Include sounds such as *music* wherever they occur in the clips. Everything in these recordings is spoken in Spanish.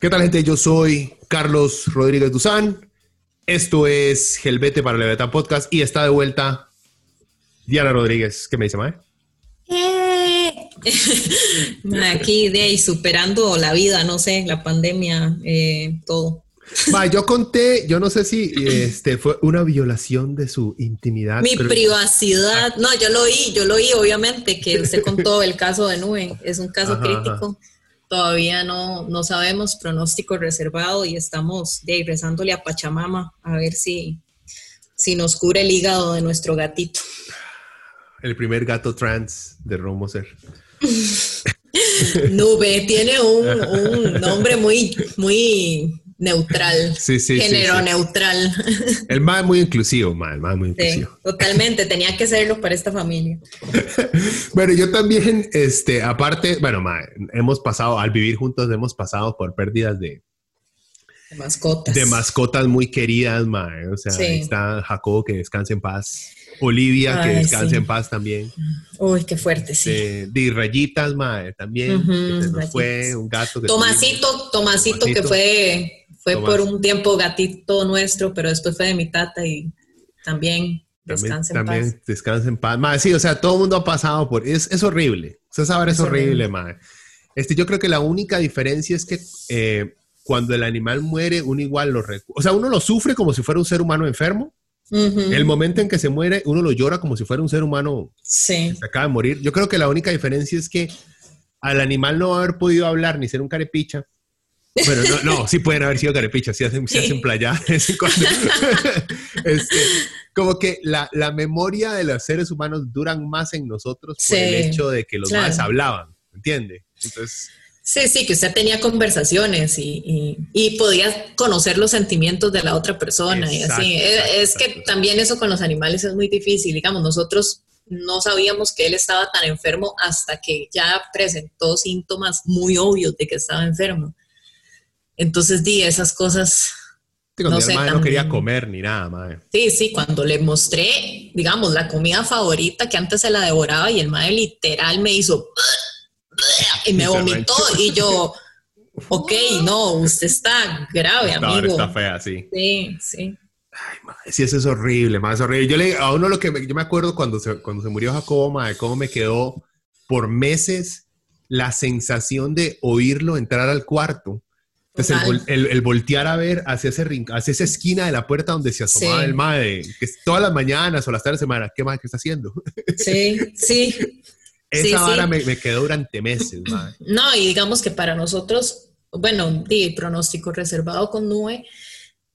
¿Qué tal, gente? Yo soy Carlos Rodríguez Duzán. Esto es Gelbete para Leviatán Podcast y está de vuelta Diana Rodríguez. ¿Qué me dice, Mae? Eh. *laughs* Aquí de ahí superando la vida, no sé, la pandemia, eh, todo. Yo conté, yo no sé si este fue una violación de su intimidad. Mi privacidad, no, yo lo oí, yo lo oí, obviamente, que usted contó el caso de Nube, es un caso crítico todavía no, no sabemos, pronóstico reservado y estamos de, rezándole a Pachamama a ver si, si nos cura el hígado de nuestro gatito. El primer gato trans de Romoser. *laughs* Nube, tiene un, un, nombre muy, muy neutral. Sí, sí, Género neutral. El más muy inclusivo, más, el más muy inclusivo. totalmente, tenía que serlo para esta familia. *laughs* bueno, yo también, este, aparte, bueno, ma, hemos pasado, al vivir juntos, hemos pasado por pérdidas de, de mascotas. De mascotas muy queridas, ma. O sea, ahí está Jacobo, que descanse en paz. Olivia, que descanse en paz también. Uy, qué fuerte, sí. De, rayitas, ma, también. fue un gato. Que Tomasito, Tomasito, que fue fue por un tiempo gatito nuestro, pero después fue de mi tata y también descansa en también paz. Descansa en paz. sí, o sea, todo el mundo ha pasado por... Es, es horrible. Usted sabe, es, es horrible, madre. Este, yo creo que la única diferencia es que eh, cuando el animal muere, uno igual lo... O sea, uno lo sufre como si fuera un ser humano enfermo. El momento en que se muere, uno lo llora como si fuera un ser humano sí. que se acaba de morir. Yo creo que la única diferencia es que al animal no haber podido hablar ni ser un carepicha, bueno, no, no, sí pueden haber sido carepichas, sí hacen, hacen playa. *laughs* este, como que la, la, memoria de los seres humanos duran más en nosotros por el hecho de que los más hablaban, ¿entiende? Entonces... Sí, sí, que usted tenía conversaciones y, y, podía conocer los sentimientos de la otra persona y así. es, que también eso con los animales es muy difícil. Digamos, nosotros no sabíamos que él estaba tan enfermo hasta que ya presentó síntomas muy obvios de que estaba enfermo. Entonces di esas cosas. no, sé, no quería comer ni nada, madre. Sí, sí, cuando le mostré, digamos, la comida favorita que antes se la devoraba y el madre literal me hizo y me vomitó y yo, ok, no, usted está grave, amigo. está fea, sí. Sí, sí. Ay, madre, sí, eso es horrible, más horrible. Yo le, a uno lo que me, yo me acuerdo cuando se, cuando se murió Jacobo, madre, cómo me quedó por meses la sensación de oírlo entrar al cuarto entonces, el, voltear a ver hacia, ese hacia esa esquina de la puerta donde se asomaba el madre, que todas las mañanas o las tardes de semana, ¿qué más que está haciendo? Sí, sí. Esa vara me, quedó durante meses, *clears throat* madre. No, y digamos que para nosotros, bueno, di pronóstico reservado con Nube,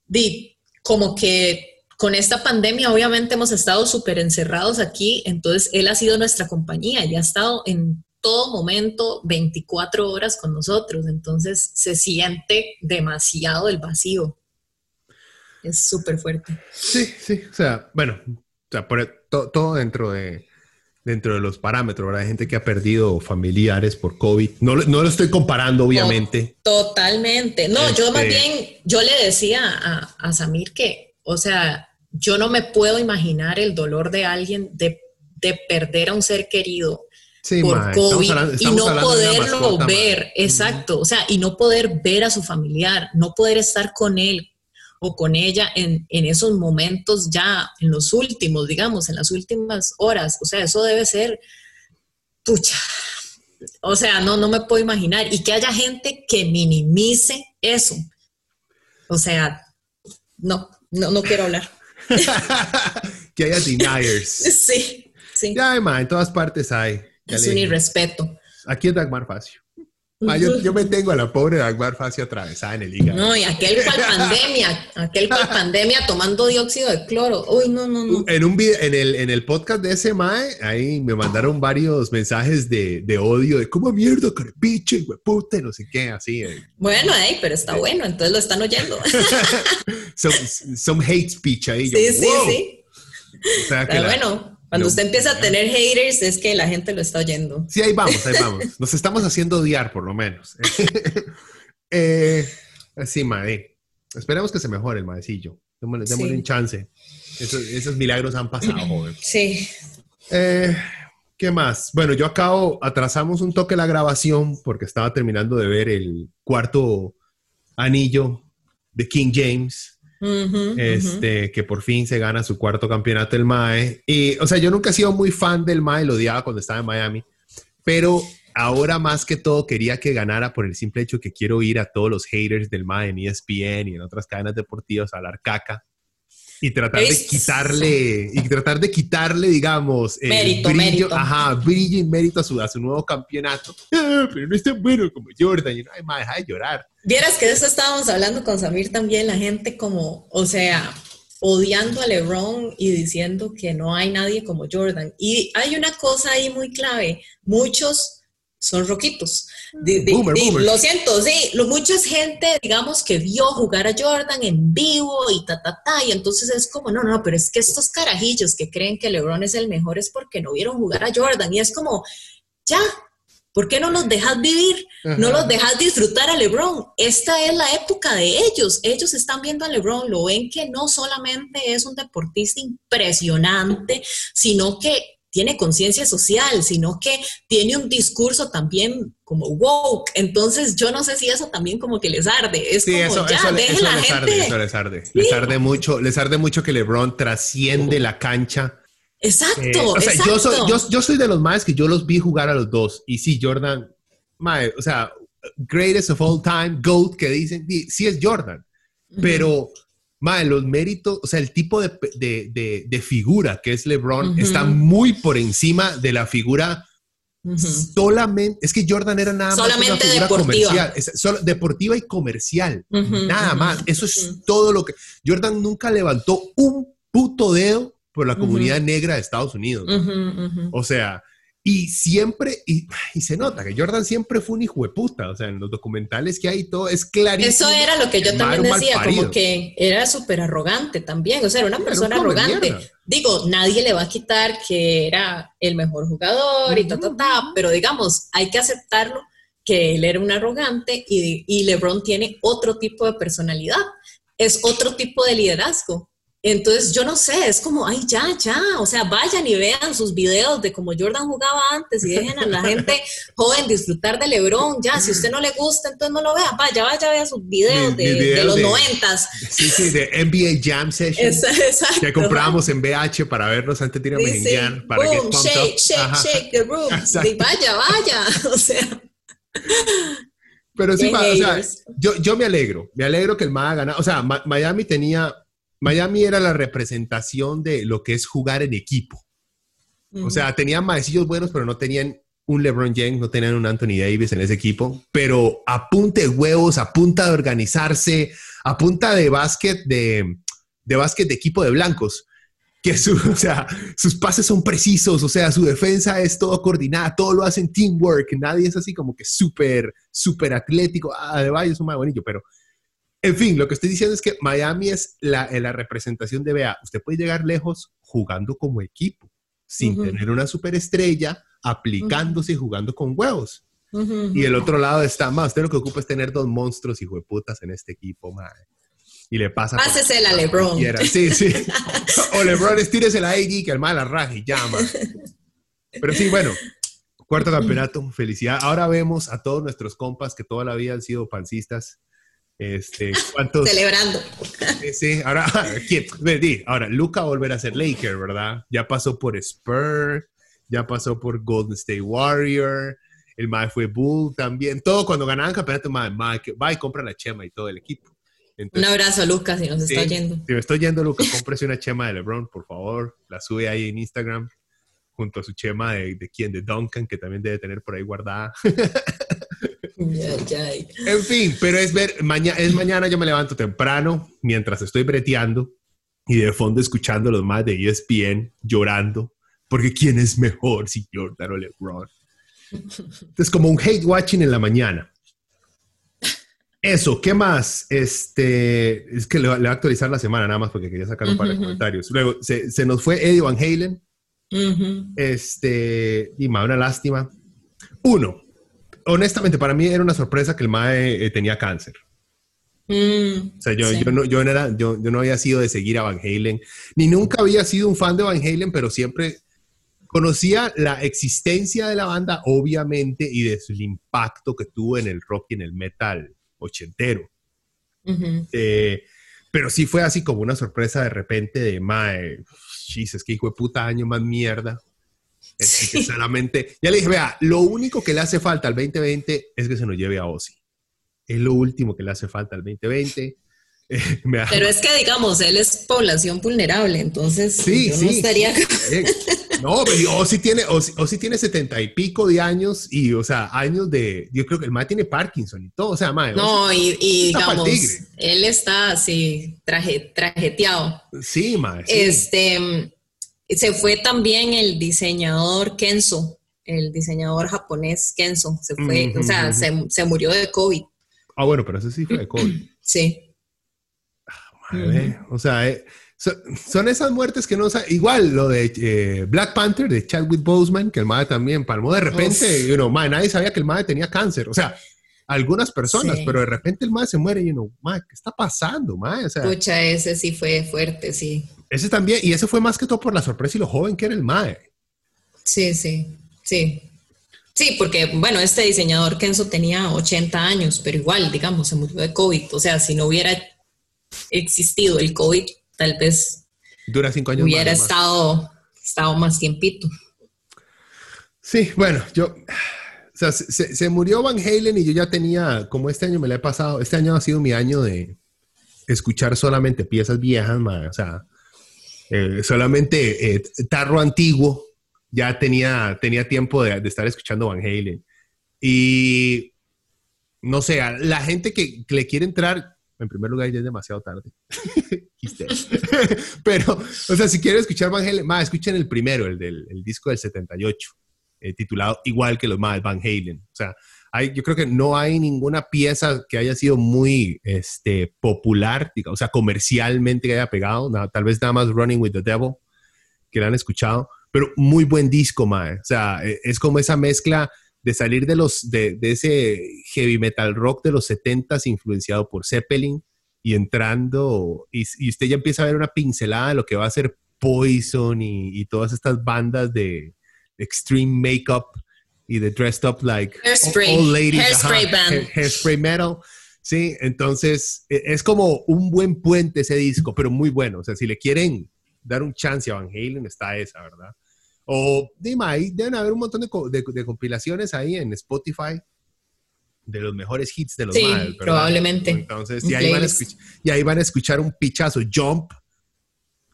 di como que con esta pandemia obviamente hemos estado súper encerrados aquí, entonces él ha sido nuestra compañía y ha estado en todo momento 24 horas con nosotros, entonces se siente demasiado el vacío. Es súper fuerte. Sí, sí, o sea, bueno, o sea, todo dentro de, dentro de los parámetros, ¿verdad? Hay gente que ha perdido familiares por COVID. No, no lo estoy comparando, obviamente. Totalmente. No, yo más este bien, yo le decía a, a Samir que, o sea, yo no me puedo imaginar el dolor de alguien de, de perder a un ser querido por COVID y no poderlo ver, exacto, o sea, y no poder ver a su familiar, no poder estar con él o con ella en, en, esos momentos ya, en los últimos, digamos, en las últimas horas, o sea, eso debe ser, pucha, o sea, no, no me puedo imaginar, y que haya gente que minimice eso, o sea, no, no, no quiero hablar. *laughs* que haya deniers. *laughs* Sí, sí. Ya, en todas partes hay. Es un irrespeto. Aquí es Dagmar Facio. Ah, yo, *laughs* me tengo a la pobre Dagmar Facio atravesada en el hígado. No, y aquel cual *laughs* pandemia, aquel cual pandemia tomando dióxido de cloro. Uy, no, no, no. En, un video, en, el, en el podcast de ese mae, ahí me mandaron varios mensajes de, de odio, de cómo mierda, carepiche, puta, no sé qué, así. Eh. Bueno, ahí, pero está bueno, entonces lo están oyendo. *laughs* some, hate speech ahí. Sí, sí, sí. O sea, pero bueno, cuando usted empieza a tener haters es que la gente lo está oyendo. Sí, ahí vamos, ahí vamos. *laughs* Nos estamos haciendo odiar por lo menos. *laughs* eh, sí, madre. Esperemos que se mejore el maecillo. Démosle, un chance. Esos, milagros han pasado, *clears throat* joven. Sí. Eh, ¿Qué más? Bueno, yo acabo, atrasamos un toque la grabación porque estaba terminando de ver el cuarto anillo de King James este, que por fin se gana su cuarto campeonato el MAE. Y, o sea, yo nunca he sido muy fan del MAE, lo odiaba cuando estaba en Miami, pero ahora más que todo quería que ganara por el simple hecho que quiero ir a todos los haters del MAE en ESPN y en otras cadenas deportivas a hablar caca y tratar de quitarle, y tratar de quitarle, digamos, mérito, brillo, mérito. Ajá, brillo y mérito a su, a su nuevo campeonato. *laughs* Ah, pero no es tan bueno como Jordan. Y no, ay, más deja de llorar. Vieras que de eso estábamos hablando con Samir también, la gente como, o sea, odiando a LeBron y diciendo que no hay nadie como Jordan. Y hay una cosa ahí muy clave, muchos son roquitos. Lo siento, sí, lo, mucha gente, digamos, que vio jugar a Jordan en vivo y ta, ta, ta, y entonces es como, no, no, pero es que estos carajillos que creen que LeBron es el mejor es porque no vieron jugar a Jordan, y es como, ya, ¿por qué no los dejas vivir? No los dejas disfrutar a LeBron. Esta es la época de ellos, ellos están viendo a LeBron, lo ven que no solamente es un deportista impresionante, sino que tiene conciencia social, sino que tiene un discurso también como woke. Entonces, yo no sé si eso también como que les arde. Es como, eso, ya, eso, la les Arde, eso les arde. Les arde mucho, les arde mucho que LeBron trasciende la cancha. Exacto, eh, o sea, Yo, soy, yo, soy de los más que yo los vi jugar a los dos. Y sí, Jordan, o sea, greatest of all time, GOAT, que dicen, sí es Jordan. Pero Mae, los méritos, o sea, el tipo de, de, de, figura que es LeBron está muy por encima de la figura solamente. Es que Jordan era nada más una figura deportiva. comercial, deportiva y comercial. nada más. Eso es todo lo que. Jordan nunca levantó un puto dedo por la comunidad negra de Estados Unidos. O sea, y siempre, y, se nota que Jordan siempre fue un hijo de puta, o sea, en los documentales que hay todo es clarísimo. Eso era lo que yo también decía, como que era súper arrogante también, o sea, era una persona arrogante. Digo, nadie le va a quitar que era el mejor jugador y ta, ta, ta, pero digamos, hay que aceptarlo que él era un arrogante y, y LeBron tiene otro tipo de personalidad, es otro tipo de liderazgo. Entonces, yo no sé, es como, ay, ya, ya, o sea, vayan y vean sus videos de cómo Jordan jugaba antes y dejen a la gente joven disfrutar de LeBron, ya, si usted no le gusta, entonces no lo vea, vaya, vaya, vea sus videos, de, los noventas. Sí, sí, de NBA Jam Session, exacto, que comprábamos en BH para verlos antes de ir a sí, para Boom, shake, shake, shake the room, *laughs* vaya, vaya, *laughs* o sea... Pero sí, o sea, yo, yo me alegro, me alegro que el MAD gane, o sea, Miami tenía Miami era la representación de lo que es jugar en equipo. O sea, tenían maecillos buenos, pero no tenían un LeBron James, no tenían un Anthony Davis en ese equipo, pero a punta de huevos, a punta de organizarse, a punta de básquet de, de básquet de equipo de blancos, que su, *laughs* o sea, sus pases son precisos, o sea, su defensa es todo coordinada, todo lo hacen teamwork, nadie es así como que súper, súper atlético, ah, de es un más bonito, pero en fin, lo que estoy diciendo es que Miami es la, la representación de, vea, usted puede llegar lejos jugando como equipo, sin tener una superestrella, aplicándose y jugando con huevos. Y el otro lado está, más, usted lo que ocupa es tener dos monstruos y putas en este equipo, madre. Y le pasa. Pásesela a LeBron. Sí, sí. *laughs* *laughs* o LeBron estírese la AD que el mal la raje y llama. Pero sí, bueno, cuarto campeonato, felicidad. Ahora vemos a todos nuestros compas que toda la vida han sido pancistas este, *laughs* ¿cuántos? Celebrando. Sí, ahora, *laughs* ¿quién? Ahora, Luca volverá a ser Laker, ¿verdad? Ya pasó por Spurs, ya pasó por Golden State Warrior, el Mae fue Bull también. Todo cuando ganaban campeonato, Mae, va y compra la chema y todo el equipo. Un abrazo, Lucas, si nos está yendo. Si me estoy yendo, Lucas, *laughs* cómprese una chema de LeBron, por favor. La sube ahí en Instagram. junto a su chema de, de quién, de Duncan, que también debe tener por ahí guardada. En fin, pero es ver, mañana, es mañana yo me levanto temprano mientras estoy breteando y de fondo escuchando los más de ESPN llorando, porque ¿quién es mejor si Jordan o LeBron? Entonces, como un hate watching en la mañana. Eso, ¿qué más? Este, es que le, voy a actualizar la semana nada más porque quería sacar un par de comentarios. Luego, se, se, nos fue Eddie Van Halen. Este, y más una lástima. Uno, honestamente, para mí era una sorpresa que el Mae eh, tenía cáncer. Mm, o sea, yo, yo, no, yo, no era, yo, yo, no había sido de seguir a Van Halen, ni nunca había sido un fan de Van Halen, pero siempre conocía la existencia de la banda, obviamente, y de su impacto que tuvo en el rock y en el metal ochentero. Eh, pero sí fue así como una sorpresa de repente de, mae, es que hijo de puta año más mierda. Es que solamente, ya le dije, vea, lo único que le hace falta al 2020 es que se nos lleve a Ozzy. Es lo último que le hace falta al 2020. *laughs* Pero es que, digamos, él es población vulnerable, entonces sí, yo no estaría... no, pero Ozzy tiene, Ozzy, tiene setenta y pico de años y, o sea, años de... Yo creo que el más tiene Parkinson y todo, o sea, mae, No, y, digamos, él está así, traje, trajeteado. Sí, mae. Este se fue también el diseñador Kenzo, el diseñador japonés Kenzo, se fue, o sea, se, murió de COVID. Ah, bueno, pero ese sí fue de COVID. *clears throat* sí. Ah, madre, o sea, eh, son esas muertes que no igual lo de eh, Black Panther de Chadwick Boseman que el madre también palmó de repente you know, nadie sabía que el madre tenía cáncer o sea algunas personas pero de repente el madre se muere y uno know, qué está pasando madre? O sea, Pucha, ese sí fue fuerte sí ese también, y eso fue más que todo por la sorpresa y lo joven que era el Mae. Sí, sí, sí. Sí, porque, bueno, este diseñador Kenzo tenía 80 años, pero igual, digamos, se murió de COVID. O sea, si no hubiera existido el COVID, tal vez Dura cinco años hubiera estado, estado más tiempito. Sí, bueno, yo, o sea, se, se, murió Van Halen y yo ya tenía, como este año me lo he pasado, este año ha sido mi año de escuchar solamente piezas viejas, o sea, eh, solamente eh, Tarro Antiguo ya tenía, tenía tiempo de, estar escuchando Van Halen. Y no sé, la gente que, le quiere entrar, en primer lugar ya es demasiado tarde. *laughs* *laughs* Pero, o sea, si quieren escuchar Van Halen, más, escuchen el primero, el del disco del 78, eh, titulado igual que los más, Van Halen. O sea, yo creo que no hay ninguna pieza que haya sido muy este, popular, o sea, comercialmente que haya pegado, tal vez nada más Running with the Devil, que la han escuchado, pero muy buen disco, mae. O sea, e, es como esa mezcla de salir de, los, de, ese heavy metal rock de los 70s influenciado por Zeppelin y entrando, y, usted ya empieza a ver una pincelada de lo que va a ser Poison y, y todas estas bandas de extreme makeup y de Dressed Up Like Hairspray, Old Ladies. Hairspray Band. Hairspray Metal. Sí, entonces e, es como un buen puente ese disco, pero muy bueno. O sea, si le quieren dar un chance a Van Halen, está esa, ¿verdad? O, dime, ahí deben haber un montón de, de, compilaciones ahí en Spotify de los mejores hits de los sí, probablemente. Entonces, y ahí, van a escuchar, y ahí van a escuchar un pichazo, Jump,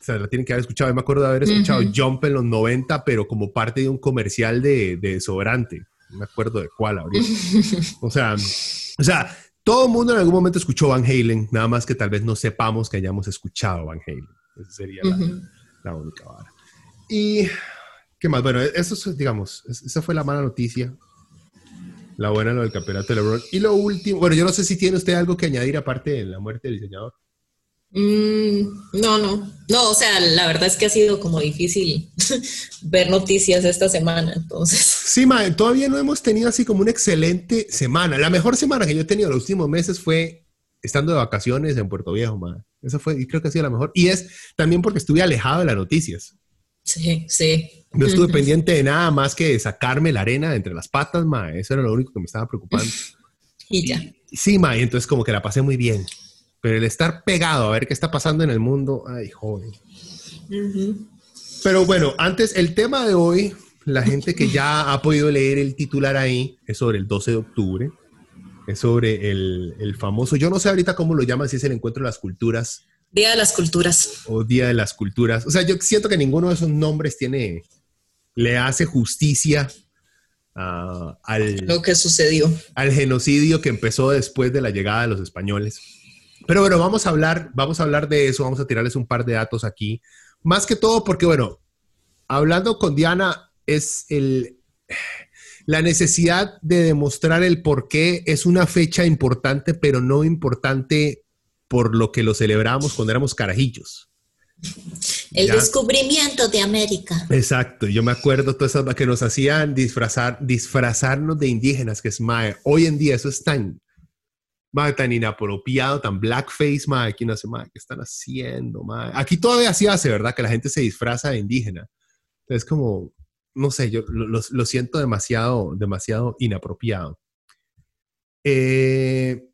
o sea, la tienen que haber escuchado. Yo me acuerdo de haber escuchado Jump en los 90, pero como parte de un comercial de, de desodorante. No me acuerdo de cuál ahorita. *laughs* o sea, o sea, todo el mundo en algún momento escuchó Van Halen, nada más que tal vez no sepamos que hayamos escuchado Van Halen. Esa sería la, única vara. Y, ¿qué más? Bueno, eso digamos, esa fue la mala noticia. La buena, lo del campeonato de LeBron. Y lo último, bueno, yo no sé si tiene usted algo que añadir aparte de la muerte del diseñador. Mm, no, no, no, o sea, la verdad es que ha sido como difícil *laughs* ver noticias esta semana, entonces. Sí, ma, todavía no hemos tenido así como una excelente semana. La mejor semana que yo he tenido los últimos meses fue estando de vacaciones en Puerto Viejo, ma. Esa fue, y creo que ha sido la mejor. Y es también porque estuve alejado de las noticias. Sí, sí. No estuve *laughs* pendiente de nada más que sacarme la arena entre las patas, ma. Eso era lo único que me estaba preocupando. y ya. sí, ma, y entonces como que la pasé muy bien. Pero el estar pegado a ver qué está pasando en el mundo, ay, joven. Pero bueno, antes, el tema de hoy, la gente que ya ha podido leer el titular ahí, es sobre el 12 de octubre. Es sobre el, el famoso, yo no sé ahorita cómo lo llaman, si es el encuentro de las culturas. Día de las culturas. O Día de las culturas. O sea, yo siento que ninguno de esos nombres tiene, le hace justicia al, lo que sucedió. Al genocidio que empezó después de la llegada de los españoles. Pero bueno, vamos a hablar, vamos a hablar de eso, vamos a tirarles un par de datos aquí. Más que todo porque, bueno, hablando con Diana, es el, la necesidad de demostrar el por qué es una fecha importante, pero no importante por lo que lo celebramos cuando éramos carajillos. El descubrimiento de América. Exacto, yo me acuerdo todas esas que nos hacían disfrazar, disfrazarnos de indígenas, que es mae. Hoy en día eso es tan, tan inapropiado, tan blackface, mae, aquí no sé, mae, ¿qué están haciendo, mae? Aquí todavía sí hace, ¿verdad? Que la gente se disfraza de indígena. Entonces, como, no sé, yo lo, lo siento demasiado, demasiado inapropiado. Eh,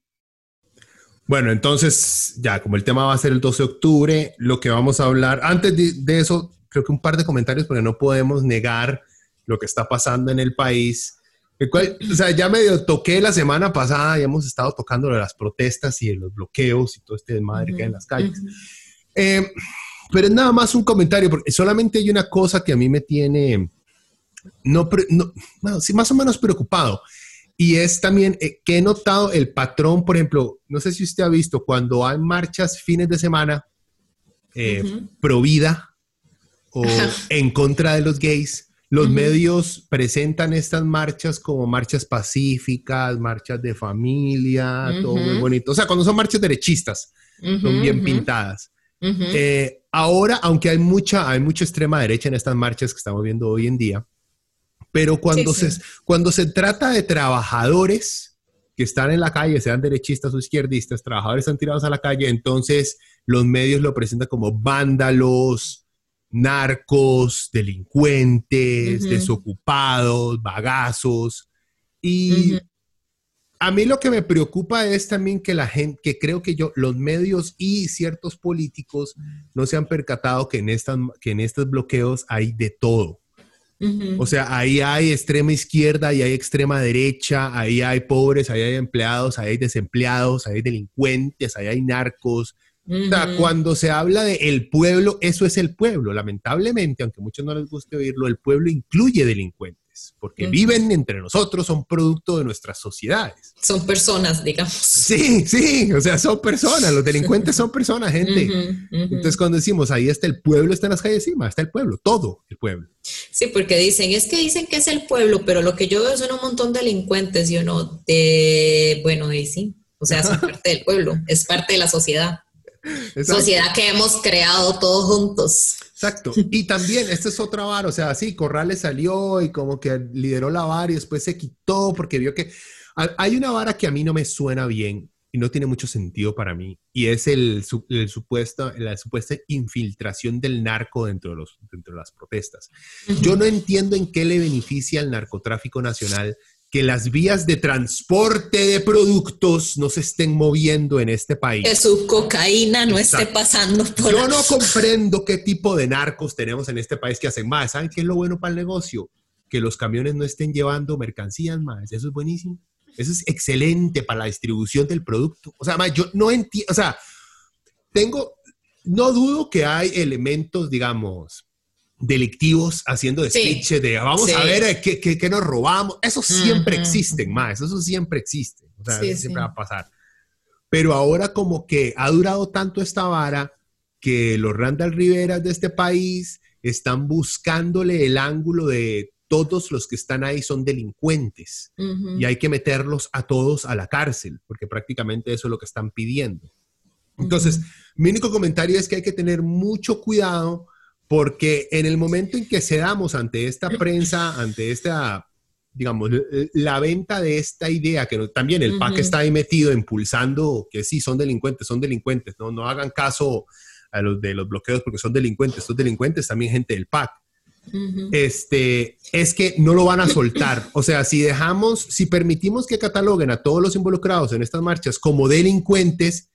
bueno, entonces ya como el tema va a ser el 12 de octubre, lo que vamos a hablar, antes de, eso, creo que un par de comentarios porque no podemos negar lo que está pasando en el país. O sea, ya medio toqué la semana pasada y hemos estado tocando las protestas y los bloqueos y todo este desmadre que hay en las calles. Eh, pero es nada más un comentario, porque solamente hay una cosa que a mí me tiene, no, no bueno, sí, más o menos preocupado. Y es también eh, que he notado el patrón, por ejemplo, no sé si usted ha visto, cuando hay marchas fines de semana eh, pro vida o *laughs* en contra de los gays, los medios presentan estas marchas como marchas pacíficas, marchas de familia, todo muy bonito. O sea, cuando son marchas derechistas, son bien pintadas. Eh, ahora, aunque hay mucha, hay mucha extrema derecha en estas marchas que estamos viendo hoy en día, pero cuando, Se, cuando se trata de trabajadores que están en la calle, sean derechistas o izquierdistas, trabajadores están tirados a la calle, entonces los medios lo presentan como vándalos, narcos, delincuentes, desocupados, bagazos. Y a mí lo que me preocupa es también que la gente, que creo que yo, los medios y ciertos políticos no se han percatado que en, estas, que en estos bloqueos hay de todo. O sea, ahí hay extrema izquierda, ahí hay extrema derecha, ahí hay pobres, ahí hay empleados, ahí hay desempleados, ahí hay delincuentes, ahí hay narcos. O sea, cuando se habla de el pueblo, eso es el pueblo. Lamentablemente, aunque a muchos no les guste oírlo, el pueblo incluye delincuentes porque viven entre nosotros, son producto de nuestras sociedades. Son personas, digamos. Sí, sí, o sea, son personas, los delincuentes son personas, gente. Entonces, cuando decimos ahí está el pueblo, está en las calles, sí, está el pueblo, todo el pueblo. Sí, porque dicen, es que dicen que es el pueblo, pero lo que yo veo son un montón de delincuentes, y uno, de, bueno, y sí, o sea, es *laughs* parte del pueblo, es parte de la sociedad. Sociedad que hemos creado todos juntos. Exacto. Y también, esta es otra vara, o sea, sí, Corrales salió y como que lideró la vara y después se quitó porque vio que hay una vara que a mí no me suena bien y no tiene mucho sentido para mí y es el, supuesto, la supuesta infiltración del narco dentro de, los, dentro de las protestas. Yo no entiendo en qué le beneficia al narcotráfico nacional que las vías de transporte de productos no se estén moviendo en este país. Que su cocaína no esté pasando por... Yo no comprendo qué tipo de narcos tenemos en este país que hacen más. ¿Saben qué es lo bueno para el negocio? Que los camiones no estén llevando mercancías más. Eso es buenísimo. Eso es excelente para la distribución del producto. O sea, yo no entiendo, o sea, tengo, no dudo que hay elementos, digamos, delictivos haciendo despiche de vamos a ver eh, qué, qué, nos robamos. Eso siempre existen, más. Eso siempre existe. O sea, eso siempre va a pasar. Pero ahora como que ha durado tanto esta vara que los Randall Rivera de este país están buscándole el ángulo de todos los que están ahí son delincuentes y hay que meterlos a todos a la cárcel, porque prácticamente eso es lo que están pidiendo. Entonces, mi único comentario es que hay que tener mucho cuidado porque en el momento en que cedamos ante esta prensa, ante esta, digamos, la venta de esta idea, que también el PAC está ahí metido impulsando que sí, son delincuentes, son delincuentes, no, no hagan caso a los de los bloqueos porque son delincuentes, son delincuentes también gente del PAC. Este es que no lo van a soltar. O sea, si dejamos, si permitimos que cataloguen a todos los involucrados en estas marchas como delincuentes,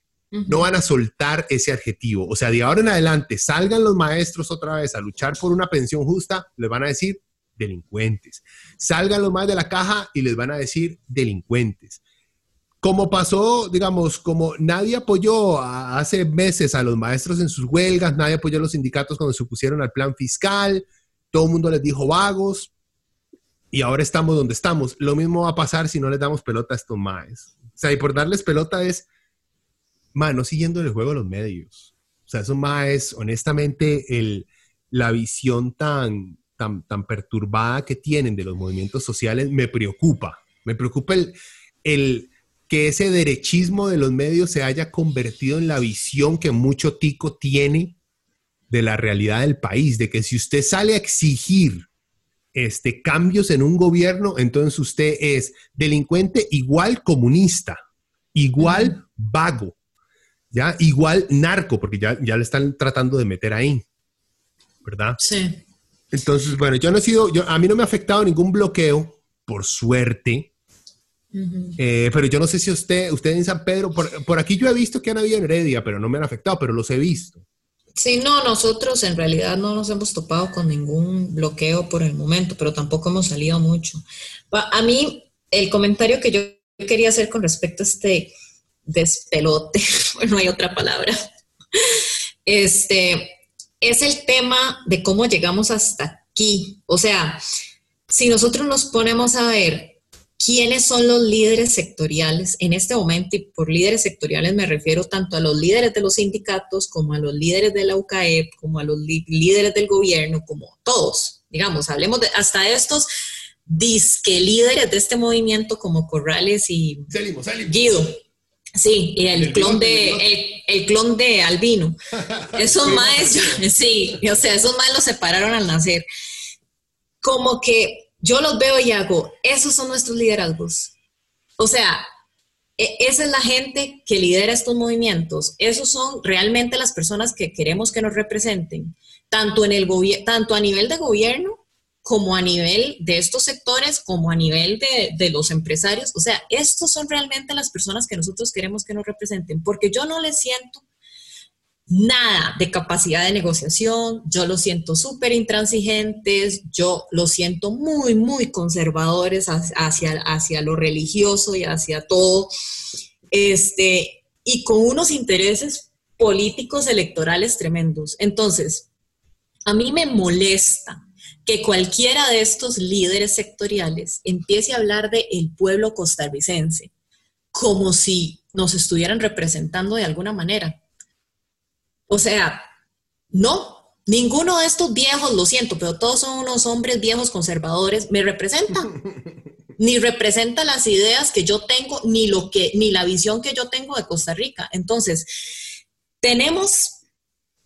no van a soltar ese adjetivo. O sea, de ahora en adelante, salgan los maestros otra vez a luchar por una pensión justa, les van a decir delincuentes. Salgan los más de la caja y les van a decir delincuentes. Como pasó, digamos, como nadie apoyó hace meses a los maestros en sus huelgas, nadie apoyó a los sindicatos cuando se opusieron al plan fiscal, todo el mundo les dijo vagos y ahora estamos donde estamos. Lo mismo va a pasar si no les damos pelota a estos maes. O sea, y por darles pelota es, man, no siguiendo el juego de los medios. O sea, esos maes, honestamente, el, la visión tan, tan, tan perturbada que tienen de los movimientos sociales me preocupa. Me preocupa el, el que ese derechismo de los medios se haya convertido en la visión que mucho tico tiene de la realidad del país, de que si usted sale a exigir este, cambios en un gobierno, entonces usted es delincuente igual comunista, igual vago, ya igual narco, porque ya, ya le están tratando de meter ahí, ¿verdad? Sí. Entonces, bueno, yo no he sido, yo, a mí no me ha afectado ningún bloqueo, por suerte, eh, pero yo no sé si usted, usted en San Pedro, por, por, aquí yo he visto que han habido en Heredia, pero no me han afectado, pero los he visto. Sí, no, nosotros en realidad no nos hemos topado con ningún bloqueo por el momento, pero tampoco hemos salido mucho. A mí, el comentario que yo quería hacer con respecto a este despelote, *laughs* no hay otra palabra, este, es el tema de cómo llegamos hasta aquí. O sea, si nosotros nos ponemos a ver quiénes son los líderes sectoriales en este momento, y por líderes sectoriales me refiero tanto a los líderes de los sindicatos como a los líderes de la UCAEP, como a los líderes del gobierno, como todos, digamos, hablemos de hasta estos disque líderes de este movimiento como Corrales y Guido. Sí, y el, clon de, el, clon de Albino. *laughs* Esos más, sí, o sea, esos más los separaron al nacer. Como que yo los veo y hago, esos son nuestros liderazgos. O sea, e, esa es la gente que lidera estos movimientos. Esos son realmente las personas que queremos que nos representen, tanto, en el tanto a nivel de gobierno como a nivel de estos sectores, como a nivel de, los empresarios. O sea, estos son realmente las personas que nosotros queremos que nos representen, porque yo no les siento nada de capacidad de negociación, yo los siento súper intransigentes, yo los siento muy, muy conservadores hacia, hacia lo religioso y hacia todo, este, y con unos intereses políticos electorales tremendos. Entonces, a mí me molesta que cualquiera de estos líderes sectoriales empiece a hablar de el pueblo costarricense como si nos estuvieran representando de alguna manera. O sea, no, ninguno de estos viejos, lo siento, pero todos son unos hombres viejos conservadores, me representan. *laughs* ni representa las ideas que yo tengo, ni lo que, ni la visión que yo tengo de Costa Rica. Entonces, tenemos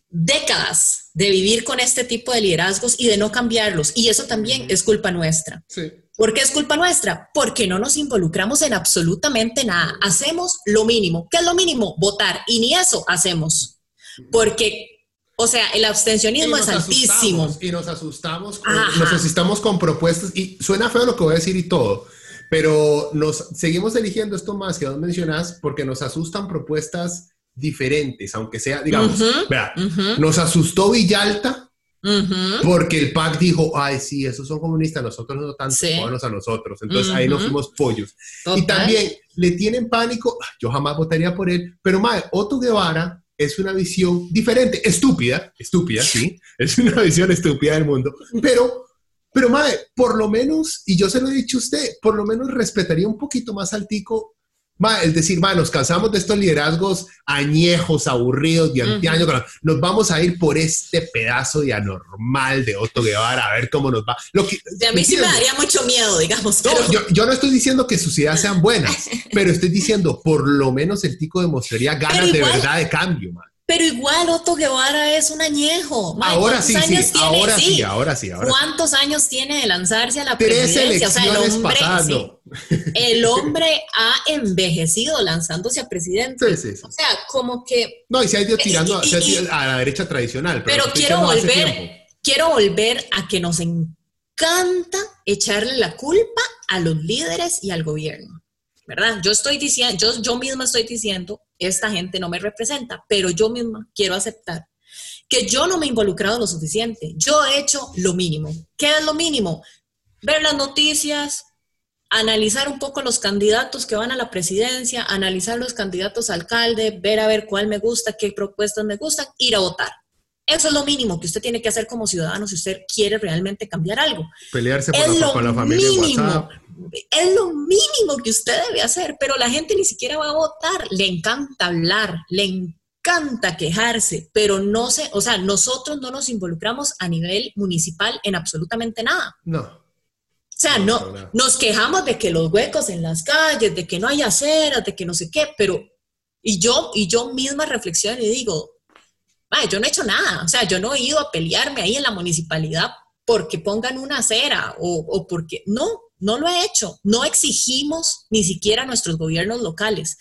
décadas de vivir con este tipo de liderazgos y de no cambiarlos. Y eso también es culpa nuestra. Sí. ¿Por qué es culpa nuestra? Porque no nos involucramos en absolutamente nada. Hacemos lo mínimo. ¿Qué es lo mínimo? Votar. Y ni eso hacemos porque, o sea, el abstencionismo es altísimo. Y nos asustamos, con, nos asustamos con propuestas, y suena feo lo que voy a decir y todo, pero nos seguimos eligiendo esto más que vos mencionás porque nos asustan propuestas diferentes, aunque sea, digamos, vea, nos asustó Villalta. Porque el PAC dijo, ay, sí, esos son comunistas, nosotros no tanto, sí. a nosotros. Entonces ahí nos fuimos pollos. Y también le tienen pánico, yo jamás votaría por él, pero madre, Otto Guevara es una visión diferente, estúpida, estúpida, sí, *laughs* es una visión estúpida del mundo, pero, pero, madre, por lo menos, y yo se lo he dicho a usted, por lo menos respetaría un poquito más al tico es decir, va, nos cansamos de estos liderazgos añejos, aburridos, de antiaño, nos vamos a ir por este pedazo de anormal de Otto Guevara, a ver cómo nos va. Lo que, a mí sí me daría mucho miedo, digamos. No, yo, no estoy diciendo que sus ideas sean buenas, *laughs* pero estoy diciendo, por lo menos el tico demostraría ganas de verdad de cambio, man. Pero igual Otto Guevara es un añejo. ahora sí, sí, ahora sí, ahora sí, ¿Cuántos años tiene de lanzarse a la presidencia? O sea, el hombre, el hombre ha envejecido lanzándose a presidente. O sea, como que... No, y se ha ido tirando a la derecha tradicional. Pero, quiero volver, quiero volver a que nos encanta echarle la culpa a los líderes y al gobierno. ¿Verdad? Yo estoy diciendo, yo, yo misma estoy diciendo esta gente no me representa, pero yo misma quiero aceptar que yo no me he involucrado lo suficiente. Yo he hecho lo mínimo. ¿Qué es lo mínimo? Ver las noticias, analizar un poco los candidatos que van a la presidencia, analizar los candidatos a alcalde, ver a ver cuál me gusta, qué propuestas me gustan, ir a votar. Eso es lo mínimo que usted tiene que hacer como ciudadano si usted quiere realmente cambiar algo. Pelearse por la, familia mínimo, Es lo mínimo que usted debe hacer, pero la gente ni siquiera va a votar. Le encanta hablar, le encanta quejarse, pero no sé, o sea, nosotros no nos involucramos a nivel municipal en absolutamente nada. No. O sea, no, nos quejamos de que los huecos en las calles, de que no hay aceras, de que no sé qué, pero y yo, y yo misma reflexiono y digo, yo no he hecho nada, o sea, yo no he ido a pelearme ahí en la municipalidad porque pongan una acera o, o porque no, no lo he hecho. No exigimos ni siquiera a nuestros gobiernos locales.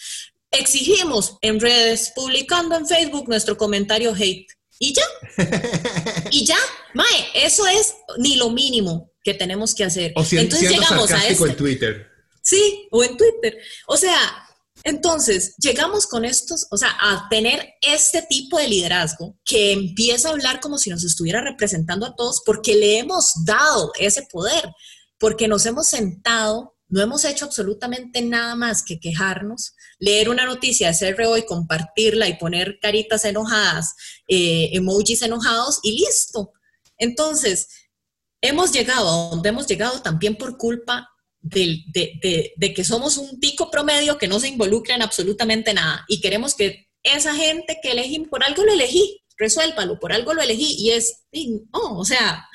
Exigimos en redes, publicando en Facebook nuestro comentario hate. Y ya. *laughs* y ya. Mae, eso es ni lo mínimo que tenemos que hacer. O si, Entonces llegamos a este, en Twitter. Sí, o en Twitter. O sea, entonces, llegamos con estos, o sea, a tener este tipo de liderazgo que empieza a hablar como si nos estuviera representando a todos porque le hemos dado ese poder, porque nos hemos sentado, no hemos hecho absolutamente nada más que quejarnos, leer una noticia de CRO y compartirla y poner caritas enojadas, eh, emojis enojados y listo. Entonces, hemos llegado a donde hemos llegado también por culpa de, que somos un pico promedio que no se involucra en absolutamente nada y queremos que esa gente que elegí, por algo lo elegí, resuélvalo, por algo lo elegí y es, no, o sea,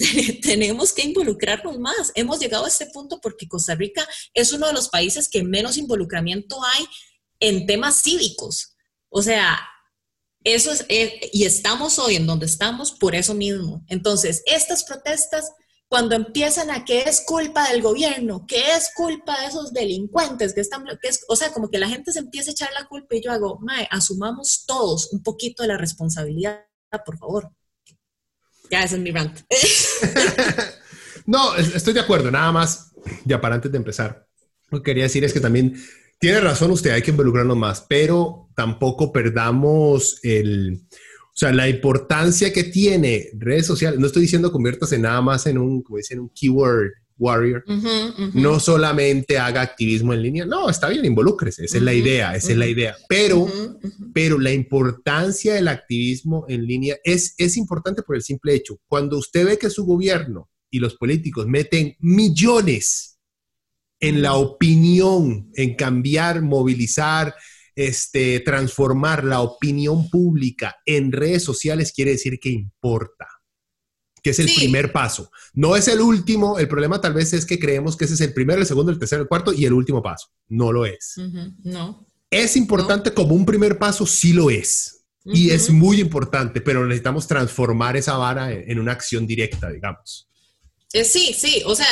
*laughs* tenemos que involucrarnos más. Hemos llegado a este punto porque Costa Rica es uno de los países que menos involucramiento hay en temas cívicos. O sea, eso es, eh, y estamos hoy en donde estamos por eso mismo. Entonces, estas protestas cuando empiezan a que es culpa del gobierno, que es culpa de esos delincuentes que están, que es, o sea, como que la gente se empieza a echar la culpa y yo hago, mae, asumamos todos un poquito de la responsabilidad, por favor. Ya, ese es mi rant. *laughs* no, estoy de acuerdo, nada más, ya para antes de empezar, lo que quería decir es que también tiene razón usted, hay que involucrarnos más, pero tampoco perdamos el o sea, la importancia que tiene redes sociales, no estoy diciendo conviertas en nada más en un, como dicen, un keyword warrior, no solamente haga activismo en línea, no, está bien, involúcrese, esa es la idea, esa es la idea, pero, pero la importancia del activismo en línea es, es importante por el simple hecho, cuando usted ve que su gobierno y los políticos meten millones en la opinión, en cambiar, movilizar, este, transformar la opinión pública en redes sociales quiere decir que importa, que es el primer paso. No es el último, el problema tal vez es que creemos que ese es el primero, el segundo, el tercero, el cuarto y el último paso. No lo es. No. Es importante como un primer paso, sí lo es. Y es muy importante, pero necesitamos transformar esa vara en, una acción directa, digamos. Eh, sí, sí, o sea,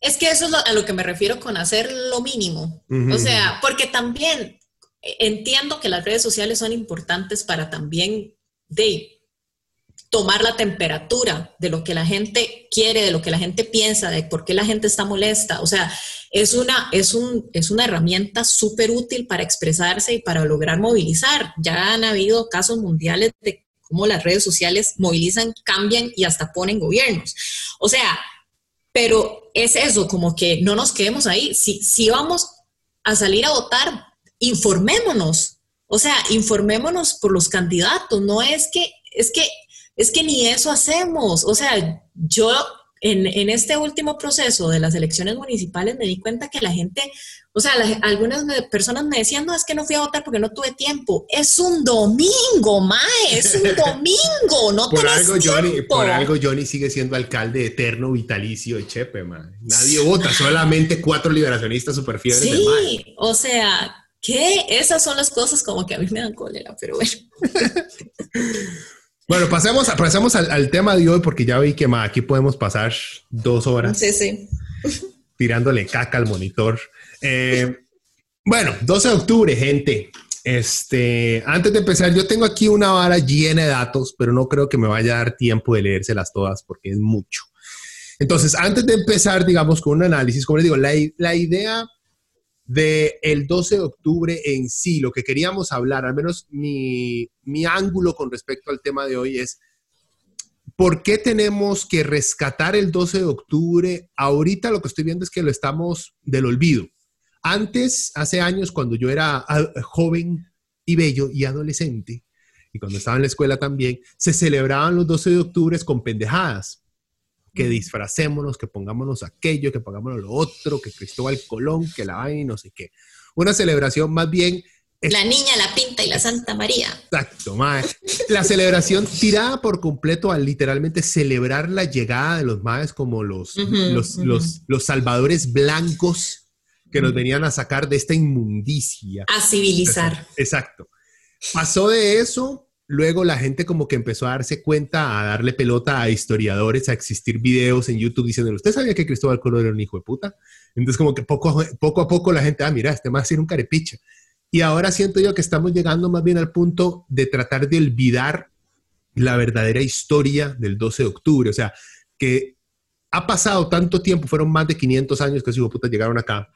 es que eso es a lo que me refiero con hacer lo mínimo. O sea, porque también entiendo que las redes sociales son importantes para también de tomar la temperatura de lo que la gente quiere, de lo que la gente piensa, de por qué la gente está molesta. O sea, es una, es un, es una herramienta súper útil para expresarse y para lograr movilizar. Ya han habido casos mundiales de cómo las redes sociales movilizan, cambian y hasta ponen gobiernos. O sea, pero es eso, como que no nos quedemos ahí. Si, si vamos a salir a votar, informémonos. O sea, informémonos por los candidatos. No es que, es que, es que ni eso hacemos. O sea, yo en, este último proceso de las elecciones municipales me di cuenta que la gente, o sea, algunas personas me decían, no, es que no fui a votar porque no tuve tiempo. Es un domingo, mae, es un *laughs* domingo, no por algo, Johnny, Por algo Johnny sigue siendo alcalde eterno vitalicio de Chepe, mae. Nadie vota, solamente cuatro liberacionistas super fieles Sí, o sea, ¿Qué? Esas son las cosas como que a mí me dan cólera, pero bueno. *laughs* bueno, pasemos, pasemos al, tema de hoy porque ya vi que aquí podemos pasar dos horas. Sí, sí. Tirándole caca al monitor. Eh, bueno, 12 de octubre, gente. Este, antes de empezar, yo tengo aquí una vara llena de datos, pero no creo que me vaya a dar tiempo de leérselas todas porque es mucho. Entonces, antes de empezar, digamos, con un análisis, como les digo, la, la idea del el 12 de octubre en sí, lo que queríamos hablar, al menos mi, mi ángulo con respecto al tema de hoy es, ¿por qué tenemos que rescatar el 12 de octubre? Ahorita lo que estoy viendo es que lo estamos del olvido. Antes, hace años, cuando yo era ah, joven y bello y adolescente, y cuando estaba en la escuela también, se celebraban los 12 de octubre con pendejadas. Que disfracémonos, que pongámonos aquello, que pongámonos lo otro, que Cristóbal Colón, que la vaina y no sé qué. Una celebración más bien la niña, la pinta y la Santa María. Exacto, maes. La celebración tirada por completo a literalmente celebrar la llegada de los maes como los, los, los, salvadores blancos que nos venían a sacar de esta inmundicia. A civilizar. Exacto. Pasó de eso, luego la gente como que empezó a darse cuenta, a darle pelota a historiadores, a existir videos en YouTube diciendo, ¿usted sabía que Cristóbal Colón era un hijo de puta? Entonces como que poco, a poco la gente, ah, mira, este más era un carepicha. Y ahora siento yo que estamos llegando más bien al punto de tratar de olvidar la verdadera historia del 12 de octubre. O sea, que ha pasado tanto tiempo, fueron más de 500 años que esos putas llegaron acá,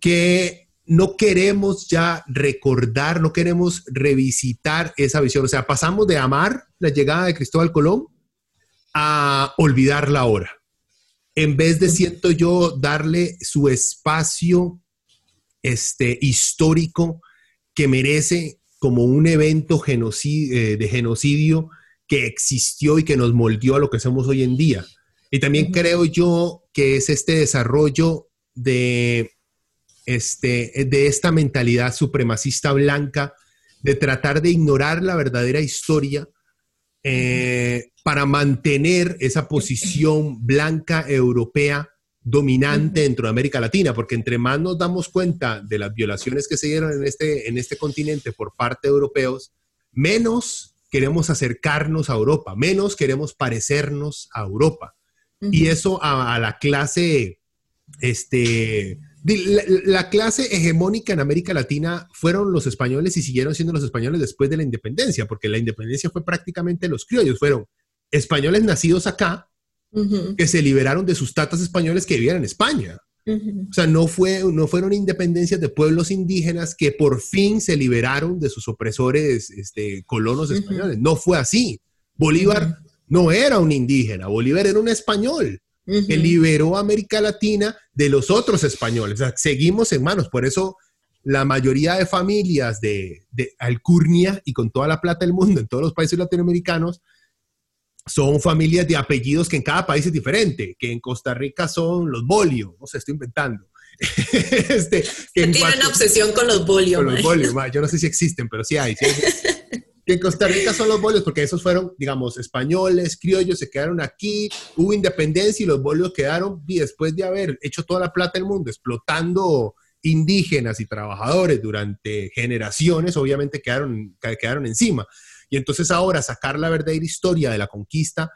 que no queremos ya recordar, no queremos revisitar esa visión. O sea, pasamos de amar la llegada de Cristóbal Colón a olvidarla ahora. En vez de, siento yo, darle su espacio este, histórico que merece como un evento eh, de genocidio que existió y que nos moldeó a lo que somos hoy en día. Y también creo yo que es este desarrollo de, este, de esta mentalidad supremacista blanca de tratar de ignorar la verdadera historia eh, para mantener esa posición blanca europea dominante dentro de América Latina, porque entre más nos damos cuenta de las violaciones que se dieron en este, en este continente por parte de europeos, menos queremos acercarnos a Europa, menos queremos parecernos a Europa. Y eso a, la clase, este, la, clase hegemónica en América Latina fueron los españoles y siguieron siendo los españoles después de la independencia, porque la independencia fue prácticamente los criollos, fueron españoles nacidos acá, que se liberaron de sus tatas españoles que vivían en España. O sea, no, fue, no fueron independencias de pueblos indígenas que por fin se liberaron de sus opresores este, colonos españoles. No fue así. Bolívar no era un indígena, Bolívar era un español que liberó a América Latina de los otros españoles. O sea, seguimos en manos. Por eso la mayoría de familias de, de Alcurnia y con toda la plata del mundo en todos los países latinoamericanos son familias de apellidos que en cada país es diferente, que en Costa Rica son los bolio, no sé, estoy inventando. *laughs* este, que Tiene una obsesión con los bolio. Con los bolio, yo no sé si existen, pero sí hay. *laughs* que en Costa Rica son los bolios, porque esos fueron, digamos, españoles, criollos, se quedaron aquí, hubo independencia y los bolios quedaron, y después de haber hecho toda la plata del mundo, explotando indígenas y trabajadores durante generaciones, obviamente quedaron, quedaron encima. Y entonces ahora sacar la verdadera historia de la conquista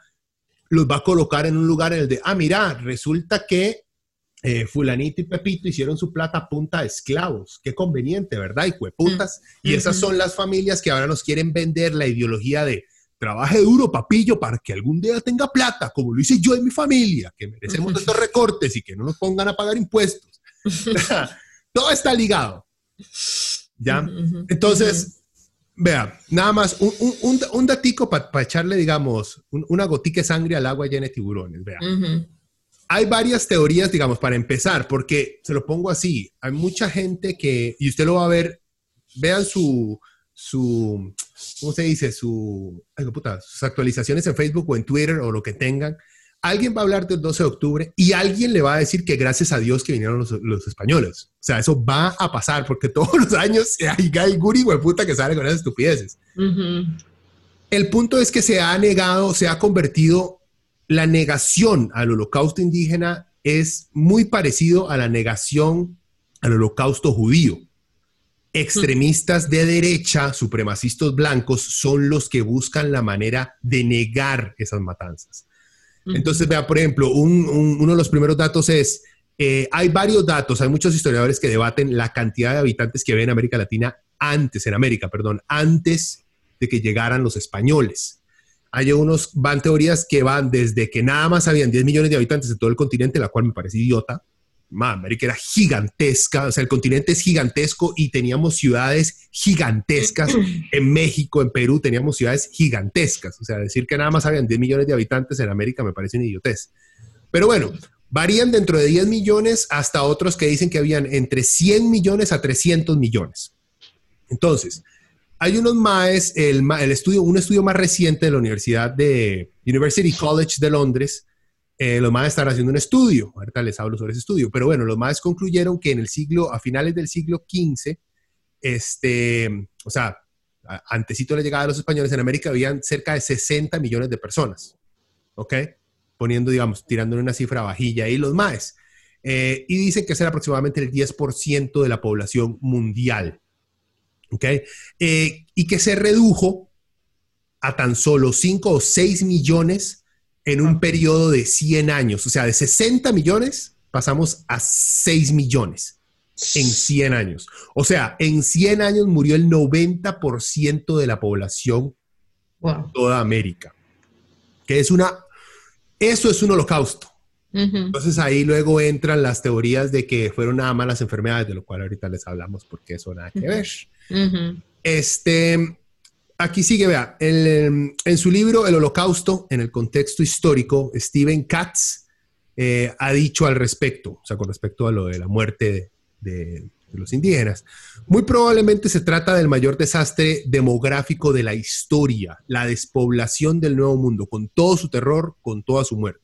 los va a colocar en un lugar en el de, ah, mira, resulta que eh, fulanito y Pepito hicieron su plata a punta de esclavos. Qué conveniente, ¿verdad? Y cueputas. Mm. Y esas son las familias que ahora nos quieren vender la ideología de trabaje duro, papillo, para que algún día tenga plata, como lo hice yo y mi familia, que merecemos estos recortes y que no nos pongan a pagar impuestos. *laughs* Todo está ligado. ¿Ya? Entonces, Vea, nada más, un, un, un datico para echarle, digamos, una gotica de sangre al agua llena de tiburones. Vea. Hay varias teorías, digamos, para empezar, porque se lo pongo así, hay mucha gente que, y usted lo va a ver, vean su, su ¿cómo se dice? Su, ay, puta, sus actualizaciones en Facebook o en Twitter o lo que tengan alguien va a hablar del 12 de octubre y alguien le va a decir que gracias a Dios que vinieron los, españoles. O sea, eso va a pasar porque todos los años hay, hay guri puta que sale con esas estupideces. El punto es que se ha negado, se ha convertido la negación al holocausto indígena es muy parecido a la negación al holocausto judío. Extremistas de derecha, supremacistas blancos, son los que buscan la manera de negar esas matanzas. Entonces, vea, por ejemplo, uno de los primeros datos es, eh, hay varios datos, hay muchos historiadores que debaten la cantidad de habitantes que había en América Latina antes, en América, perdón, antes de que llegaran los españoles. Hay unos, van teorías que van desde que nada más habían 10 millones de habitantes en todo el continente, la cual me parece idiota, América era gigantesca, o sea, el continente es gigantesco y teníamos ciudades gigantescas. *clears throat* En México, en Perú, teníamos ciudades gigantescas. O sea, decir que nada más habían 10 millones de habitantes en América me parece una idiotez. Pero bueno, varían dentro de 10 millones hasta otros que dicen que habían entre 100 millones a 300 millones. Entonces, hay unos más, el, el, estudio, un estudio más reciente de la Universidad de University College de Londres, eh, los más están haciendo un estudio, ahorita les hablo sobre ese estudio, pero bueno, los más concluyeron que en el siglo, a finales del siglo XV, este, o sea, antesito de la llegada de los españoles en América habían cerca de 60 millones de personas, ¿ok? Poniendo, digamos, tirándole una cifra bajilla ahí los más. Eh, y dicen que es aproximadamente el 10% de la población mundial. ¿Ok? Eh, y que se redujo a tan solo 5 o 6 millones en un periodo de 100 años. O sea, de 60 millones pasamos a 6 millones en 100 años. O sea, en 100 años murió el 90% de la población de toda América. Que es una... Eso es un holocausto. Entonces ahí luego entran las teorías de que fueron nada más las enfermedades, de lo cual ahorita les hablamos porque eso nada que ver. Este, aquí sigue, vea, en su libro El Holocausto, en el contexto histórico, Steven Katz eh, ha dicho al respecto, o sea, con respecto a lo de la muerte de, los indígenas. Muy probablemente se trata del mayor desastre demográfico de la historia, la despoblación del Nuevo Mundo, con todo su terror, con toda su muerte.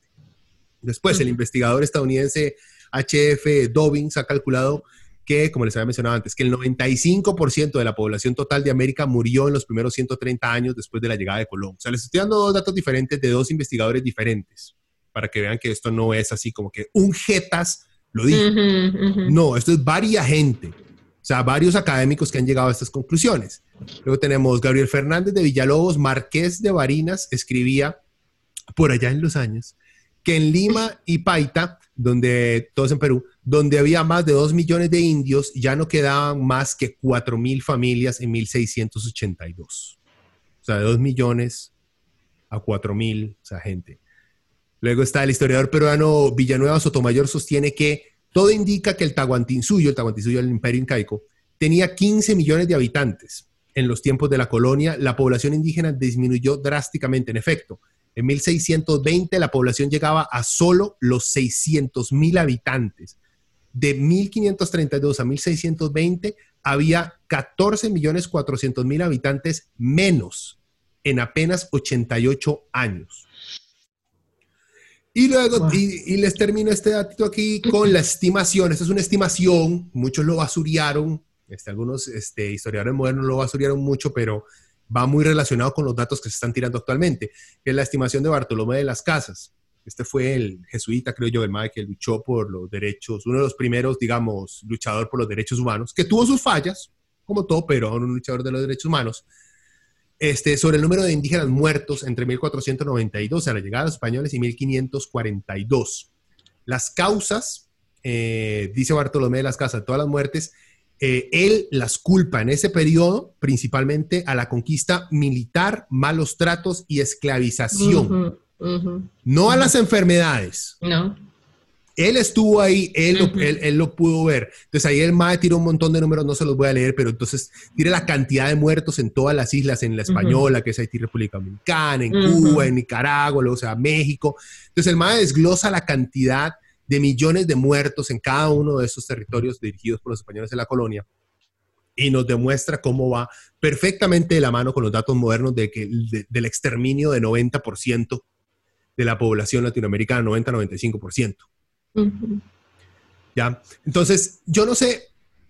Después, el investigador estadounidense HF Dobbins ha calculado que, como les había mencionado antes, que el 95% de la población total de América murió en los primeros 130 años después de la llegada de Colón. O sea, les estoy dando dos datos diferentes de dos investigadores diferentes para que vean que esto no es así como que un jetas lo dijo. No, esto es varia gente. O sea, varios académicos que han llegado a estas conclusiones. Luego tenemos Gabriel Fernández de Villalobos, Marqués de Barinas, escribía por allá en los años que en Lima y Paita, donde, todos en Perú, donde había más de 2 millones de indios, ya no quedaban más que 4 mil familias en 1682. O sea, de 2 millones a 4 mil, o sea, gente. Luego está el historiador peruano Villanueva Sotomayor, sostiene que todo indica que el Tahuantinsuyo, el Tahuantinsuyo del Imperio Incaico, tenía 15 millones de habitantes. En los tiempos de la colonia, la población indígena disminuyó drásticamente, en efecto. En 1620 la población llegaba a solo los 600 mil habitantes. De 1532 a 1620 había 14 millones 400 mil habitantes menos en apenas 88 años. Y luego, y, les termino este dato aquí con la estimación. Esta es una estimación, muchos lo basuriaron, este, algunos este, historiadores modernos lo basuriaron mucho, pero va muy relacionado con los datos que se están tirando actualmente, que es la estimación de Bartolomé de las Casas. Este fue el jesuita, creo yo, el más que luchó por los derechos, uno de los primeros, digamos, luchador por los derechos humanos, que tuvo sus fallas, como todo, pero un luchador de los derechos humanos. Este, sobre el número de indígenas muertos entre 1492, a la llegada de los españoles, y 1542. Las causas, eh, dice Bartolomé de las Casas, todas las muertes eh, él las culpa en ese periodo principalmente a la conquista militar, malos tratos y esclavización, no a las enfermedades. No. Él estuvo ahí, él, lo, él, lo, pudo ver. Entonces ahí el MAE tiró un montón de números, no se los voy a leer, pero entonces tire la cantidad de muertos en todas las islas, en la Española, que es Haití, República Dominicana, en Cuba, en Nicaragua, o sea, México. Entonces el MAE desglosa la cantidad de millones de muertos en cada uno de esos territorios dirigidos por los españoles de la colonia y nos demuestra cómo va perfectamente de la mano con los datos modernos de que, del exterminio de 90% de la población latinoamericana, 90-95%. ¿Ya? Entonces, yo no sé,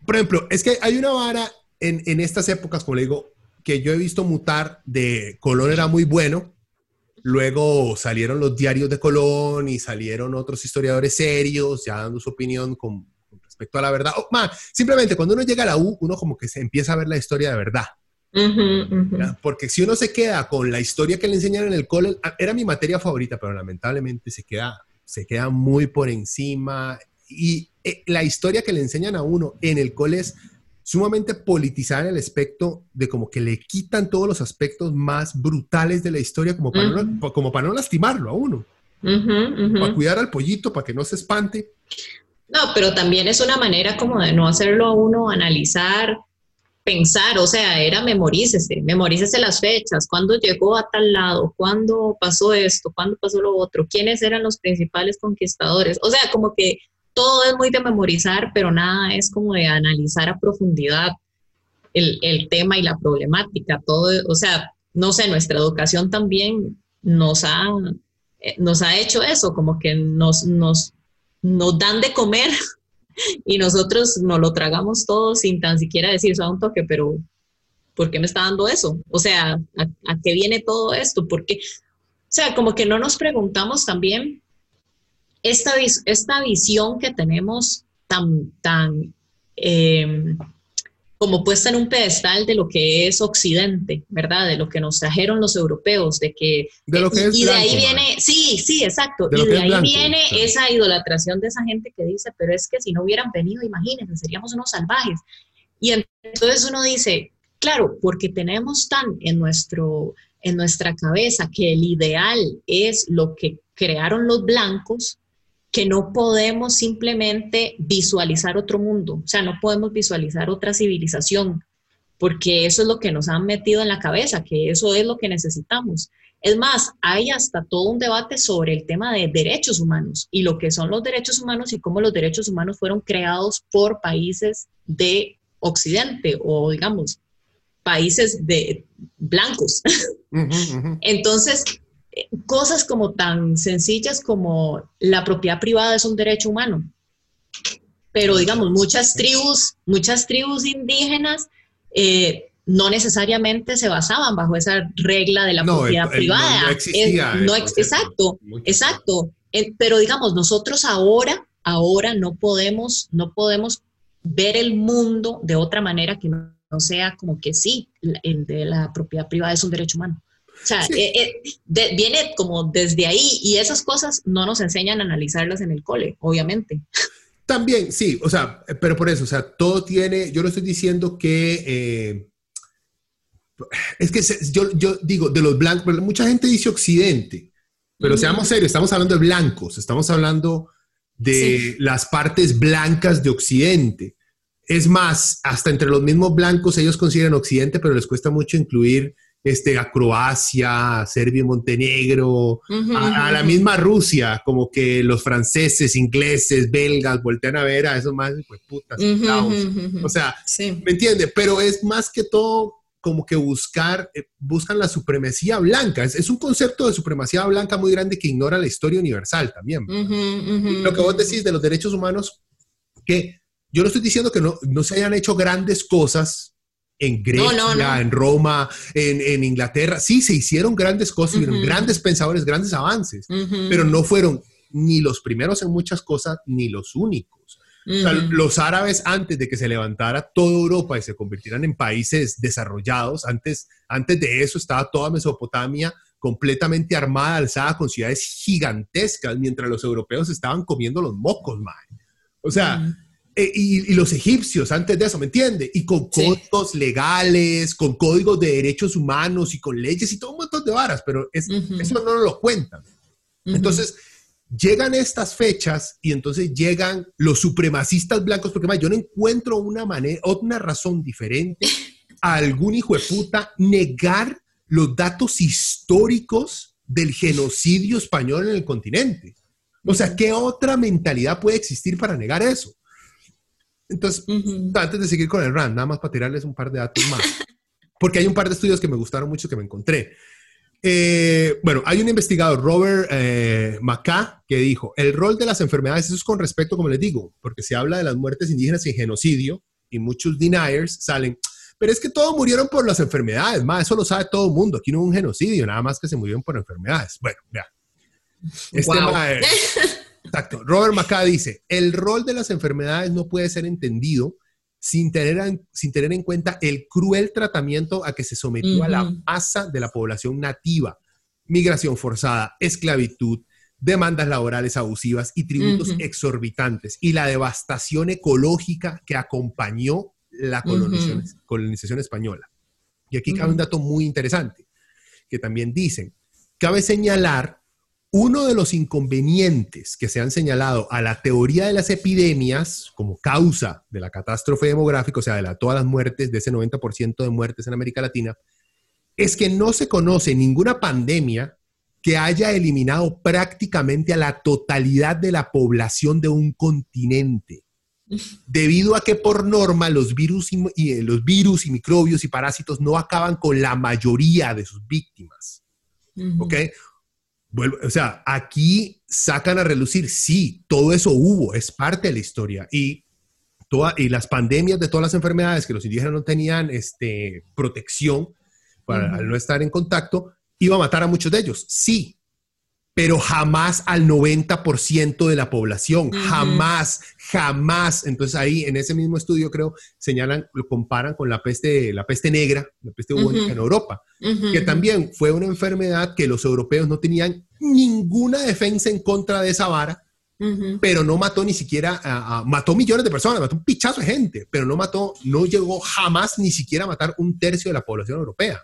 por ejemplo, es que hay una vara en, en estas épocas, como le digo, que yo he visto mutar de color era muy bueno, Luego salieron los diarios de Colón y salieron otros historiadores serios ya dando su opinión con, respecto a la verdad. simplemente cuando uno llega a la U, uno como que se empieza a ver la historia de verdad. Porque si uno se queda con la historia que le enseñaron en el cole, ah, era mi materia favorita, pero lamentablemente se queda, se queda muy por encima. Y eh, la historia que le enseñan a uno en el cole es sumamente politizada en el aspecto de como que le quitan todos los aspectos más brutales de la historia como para, no, como para no lastimarlo a uno. Para cuidar al pollito, para que no se espante. No, pero también es una manera como de no hacerlo a uno analizar, pensar, o sea, era memorícese, memorícese las fechas, cuándo llegó a tal lado, cuándo pasó esto, cuándo pasó lo otro, quiénes eran los principales conquistadores, o sea, como que todo es muy de memorizar, pero nada es como de analizar a profundidad. el, el, tema y la problemática, todo, o sea, no sé, nuestra educación también nos ha, eh, nos ha hecho eso, como que nos, nos, nos dan de comer *laughs* y nosotros nos lo tragamos todo sin tan siquiera decir eso a un toque, pero ¿por qué me está dando eso? O sea, ¿a, qué viene todo esto? Porque, o sea, como que no nos preguntamos también esta, esta visión que tenemos tan, tan em, como puesta en un pedestal de lo que es Occidente, ¿verdad? De lo que nos trajeron los europeos, de que... De lo que es y de ahí viene, sí, sí, exacto. y de ahí viene esa idolatración de esa gente que dice, pero es que si no hubieran venido, imagínense, seríamos unos salvajes. Y entonces uno dice, claro, porque tenemos tan en, nuestro, en nuestra cabeza que el ideal es lo que crearon los blancos, que no podemos simplemente visualizar otro mundo, o sea, no podemos visualizar otra civilización, porque eso es lo que nos han metido en la cabeza, que eso es lo que necesitamos. Es más, hay hasta todo un debate sobre el tema de derechos humanos y lo que son los derechos humanos y cómo los derechos humanos fueron creados por países de Occidente o, digamos, países de blancos. Entonces, cosas como tan sencillas como la propiedad privada es un derecho humano. Pero digamos, muchas tribus, muchas tribus indígenas eh, no necesariamente se basaban bajo esa regla de la propiedad privada. No, existía. exacto, exacto. pero digamos, nosotros ahora, ahora no podemos, no podemos ver el mundo de otra manera que no, sea como que sí, el de la propiedad privada es un derecho humano. O sea, eh, eh, viene como desde ahí y esas cosas no nos enseñan a analizarlas en el cole, obviamente. También, sí, o sea, pero por eso, o sea, todo tiene, yo no estoy diciendo que, eh, es que yo, yo, digo, de los blancos, mucha gente dice occidente, pero seamos serios, estamos hablando de blancos, estamos hablando de las partes blancas de occidente. Es más, hasta entre los mismos blancos ellos consideran occidente, pero les cuesta mucho incluir este, a Croacia, a Serbia, Montenegro, a, la misma Rusia, como que los franceses, ingleses, belgas voltean a ver a esos más, pues putas, o sea, ¿me entiende? Pero es más que todo como que buscar, eh, buscan la supremacía blanca. Es, un concepto de supremacía blanca muy grande que ignora la historia universal también. Lo que vos decís de los derechos humanos, que yo no estoy diciendo que no, no se hayan hecho grandes cosas en Grecia, en Roma, en, Inglaterra. Sí, se hicieron grandes cosas, grandes pensadores, grandes avances, pero no fueron ni los primeros en muchas cosas, ni los únicos. los árabes, antes de que se levantara toda Europa y se convirtieran en países desarrollados, antes, antes de eso estaba toda Mesopotamia completamente armada, alzada con ciudades gigantescas, mientras los europeos estaban comiendo los mocos, man. O sea, eh, y, los egipcios antes de eso, ¿me entiende? Y con códigos legales, con códigos de derechos humanos y con leyes y todo un montón de varas, pero eso no nos lo cuentan. Entonces, llegan estas fechas y entonces llegan los supremacistas blancos, porque yo no encuentro una manera, otra razón diferente *laughs* a algún hijo de puta negar los datos históricos del genocidio español en el continente. O sea, ¿qué otra mentalidad puede existir para negar eso? Entonces, antes de seguir con el RAND, nada más para tirarles un par de datos más, porque hay un par de estudios que me gustaron mucho que me encontré. Eh, bueno, hay un investigador, Robert eh, que dijo, el rol de las enfermedades, eso es con respecto, como les digo, porque se habla de las muertes indígenas y genocidio, y muchos deniers salen, pero es que todos murieron por las enfermedades, más, eso lo sabe todo el mundo, aquí no hubo un genocidio, nada más que se murieron por enfermedades. Bueno, vea. Este Exacto. Robert Macá dice, el rol de las enfermedades no puede ser entendido sin tener, en, sin tener en cuenta el cruel tratamiento a que se sometió a la masa de la población nativa, migración forzada, esclavitud, demandas laborales abusivas y tributos exorbitantes y la devastación ecológica que acompañó la colonización, colonización española. Y aquí cabe un dato muy interesante, que también dicen, cabe señalar uno de los inconvenientes que se han señalado a la teoría de las epidemias como causa de la catástrofe demográfica, o sea, de la, todas las muertes, de ese 90% de muertes en América Latina, es que no se conoce ninguna pandemia que haya eliminado prácticamente a la totalidad de la población de un continente. *laughs* debido a que por norma los virus y, eh, los virus y microbios y parásitos no acaban con la mayoría de sus víctimas. ¿Ok? O sea, aquí sacan a relucir, sí, todo eso hubo, es parte de la historia. Y, toda, y las pandemias de todas las enfermedades que los indígenas no tenían este, protección para al no estar en contacto, iba a matar a muchos de ellos, sí, pero jamás al 90% de la población, jamás, jamás. Entonces ahí en ese mismo estudio creo señalan, lo comparan con la peste, la peste negra, la peste bubónica en Europa, que también fue una enfermedad que los europeos no tenían ninguna defensa en contra de esa vara, pero no mató ni siquiera, mató millones de personas, mató un pichazo de gente, pero no mató, no llegó jamás ni siquiera a matar un tercio de la población europea.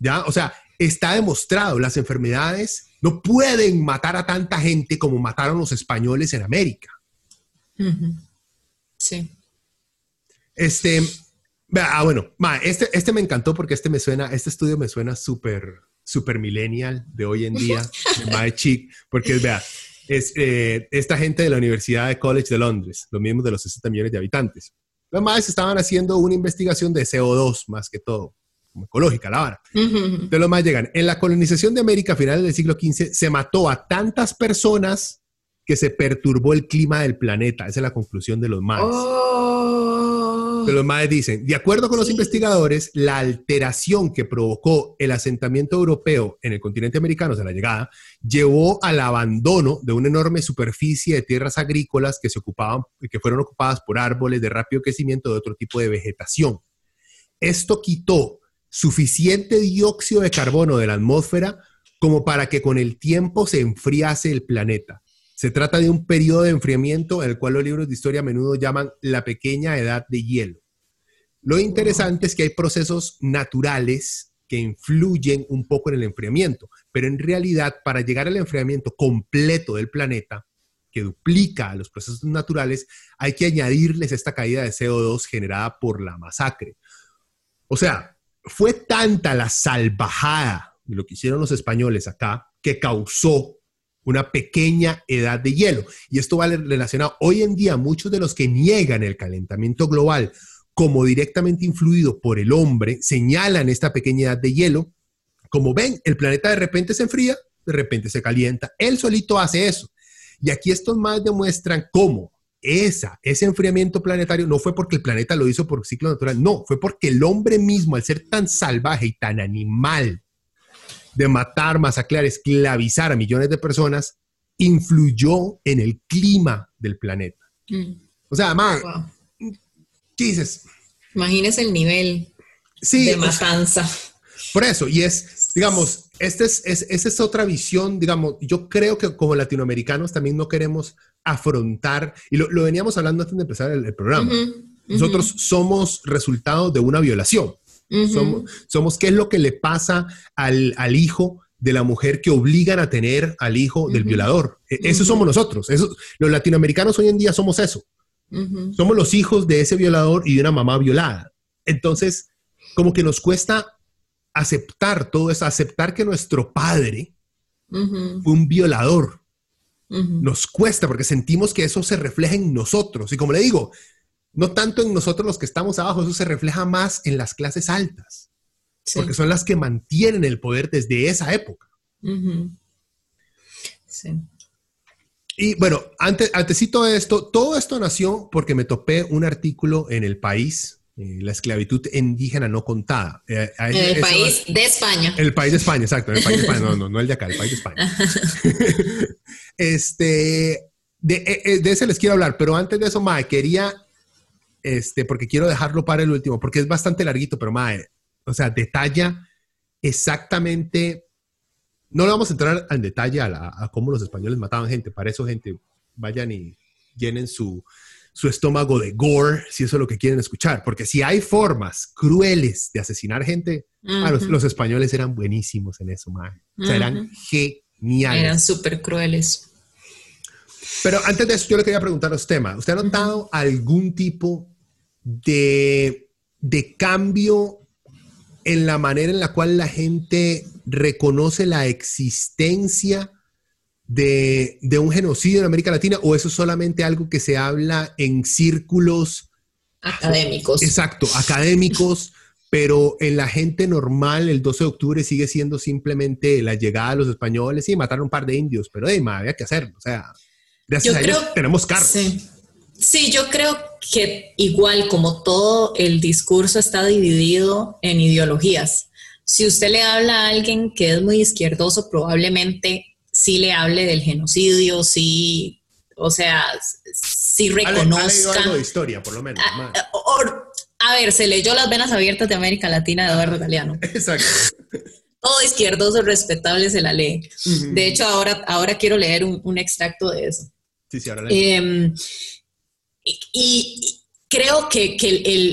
¿Ya? O sea, está demostrado, las enfermedades no pueden matar a tanta gente como mataron los españoles en América. Sí. Este, ah, bueno, este, este me encantó porque este me suena, este estudio me suena súper, súper millennial de hoy en día, de *laughs* Chic, porque vea, es eh, esta gente de la Universidad de College de Londres, los mismos de los 60 millones de habitantes. Los más estaban haciendo una investigación de CO2 más que todo ecológica la vara. De los más llegan. En la colonización de América a finales del siglo XV se mató a tantas personas que se perturbó el clima del planeta. Esa es la conclusión de los más. Oh. De los más dicen, de acuerdo con los investigadores, la alteración que provocó el asentamiento europeo en el continente americano, de la llegada, llevó al abandono de una enorme superficie de tierras agrícolas que se ocupaban, que fueron ocupadas por árboles de rápido crecimiento de otro tipo de vegetación. Esto quitó suficiente dióxido de carbono de la atmósfera como para que con el tiempo se enfriase el planeta. Se trata de un periodo de enfriamiento el cual los libros de historia a menudo llaman la pequeña edad de hielo. Lo interesante es que hay procesos naturales que influyen un poco en el enfriamiento, pero en realidad para llegar al enfriamiento completo del planeta, que duplica a los procesos naturales, hay que añadirles esta caída de CO2 generada por la masacre. O sea, fue tanta la salvajada de lo que hicieron los españoles acá que causó una pequeña edad de hielo. Y esto va relacionado hoy en día muchos de los que niegan el calentamiento global como directamente influido por el hombre, señalan esta pequeña edad de hielo. Como ven, el planeta de repente se enfría, de repente se calienta. Él solito hace eso. Y aquí estos más demuestran cómo esa, ese enfriamiento planetario no fue porque el planeta lo hizo por ciclo natural, no, fue porque el hombre mismo, al ser tan salvaje y tan animal de matar, masacrar, esclavizar a millones de personas, influyó en el clima del planeta. Mm. O sea, además, ¿qué dices? Imagínese el nivel de matanza. por eso, y es, digamos, esta es, esa es otra visión, digamos, yo creo que como latinoamericanos también no queremos afrontar, y lo, veníamos hablando antes de empezar el, programa, nosotros somos resultado de una violación. somos, qué es lo que le pasa al, hijo de la mujer que obligan a tener al hijo del violador. E, eso somos nosotros. Eso, los latinoamericanos hoy en día somos eso. Somos los hijos de ese violador y de una mamá violada. Entonces, como que nos cuesta aceptar todo eso, aceptar que nuestro padre fue un violador nos cuesta porque sentimos que eso se refleja en nosotros. Y como le digo, no tanto en nosotros los que estamos abajo, eso se refleja más en las clases altas, porque son las que mantienen el poder desde esa época. Sí. Y bueno, antes, antesito de esto, todo esto nació porque me topé un artículo en El País eh, la esclavitud indígena no contada. Eh, en el país de España. El país de España, exacto. El país de España, no, no, no el de acá, el país de España. *laughs* este, eh, de, ese les quiero hablar, pero antes de eso, Mae, quería, este, porque quiero dejarlo para el último, porque es bastante larguito, pero Mae, o sea, detalla exactamente, no le vamos a entrar al detalle a, a cómo los españoles mataban gente, para eso, gente, vayan y llenen su, su estómago de gore, si eso es lo que quieren escuchar. Porque si hay formas crueles de asesinar gente, ah, los, españoles eran buenísimos en eso, man. O sea, eran geniales. Eran súper crueles. Pero antes de eso, yo le quería preguntar a usted, ¿Usted ha notado algún tipo de, de cambio en la manera en la cual la gente reconoce la existencia de, de, un genocidio en América Latina o eso es solamente algo que se habla en círculos académicos? Exacto, académicos, pero en la gente normal el 12 de octubre sigue siendo simplemente la llegada de los españoles y mataron un par de indios, pero de había que hacerlo, o sea, gracias a ellos tenemos carros. Sí. sí, yo creo que igual como todo el discurso está dividido en ideologías. Si usted le habla a alguien que es muy izquierdoso, probablemente sí le hable del genocidio, sí, o sea, sí reconozca. algo de historia, por lo menos. Ah, a ver, se leyó Las Venas Abiertas de América Latina de Eduardo Galeano. *laughs* Exacto. Todo izquierdoso respetable se la lee. De hecho, ahora, ahora quiero leer un, extracto de eso. Sí, sí, ahora eh, y, creo que,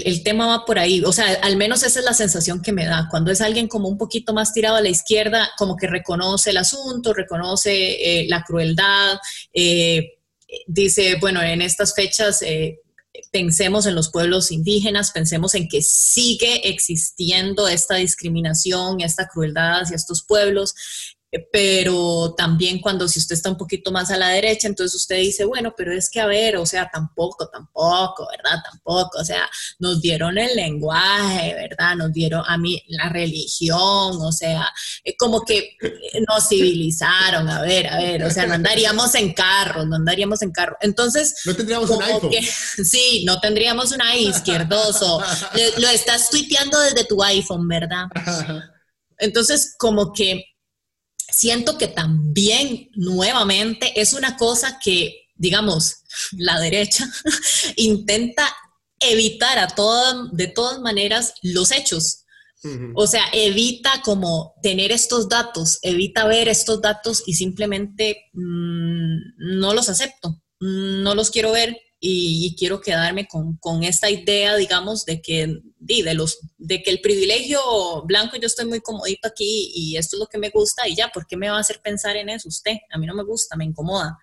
el, tema va por ahí. O sea, al menos esa es la sensación que me da. Cuando es alguien como un poquito más tirado a la izquierda, como que reconoce el asunto, reconoce eh, la crueldad. Eh, dice, bueno, en estas fechas eh, pensemos en los pueblos indígenas, pensemos en que sigue existiendo esta discriminación, esta crueldad hacia estos pueblos, pero también cuando si usted está un poquito más a la derecha, entonces usted dice, bueno, pero es que a ver, o sea, tampoco, tampoco, ¿verdad? Tampoco, o sea, nos dieron el lenguaje, ¿verdad? Nos dieron a mí la religión, o sea, eh, como que eh, nos civilizaron, a ver, a ver, o sea, no andaríamos en carro, no andaríamos en carro. Entonces, no tendríamos un iPhone. *laughs* sí, no tendríamos un iPhone izquierdoso. *laughs* lo, lo estás tuiteando desde tu iPhone, ¿verdad? Entonces, como que siento que también nuevamente es una cosa que, digamos, la derecha *laughs* intenta evitar a todas, de todas maneras los hechos. O sea, evita como tener estos datos, evita ver estos datos y simplemente mm, no los acepto, no los quiero ver, y, quiero quedarme con, con, esta idea, digamos, de que, de, los, de que el privilegio blanco, yo estoy muy comodito aquí y esto es lo que me gusta y ya, ¿por qué me va a hacer pensar en eso usted? A mí no me gusta, me incomoda.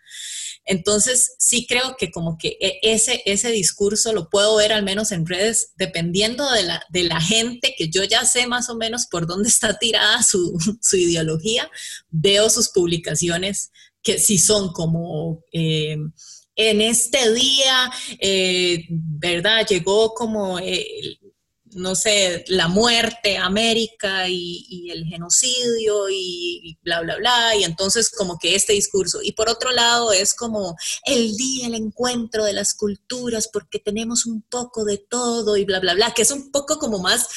Entonces, sí creo que como que e, ese, ese discurso lo puedo ver al menos en redes, dependiendo de la, de la gente, que yo ya sé más o menos por dónde está tirada su, *laughs* su ideología, veo sus publicaciones que sí son como... Eh, en este día, eh, ¿verdad? Llegó como, eh, no sé, la muerte a América y, el genocidio y, bla, bla, bla, y entonces como que este discurso. Y por otro lado es como el día, el encuentro de las culturas, porque tenemos un poco de todo y bla, bla, bla, que es un poco como más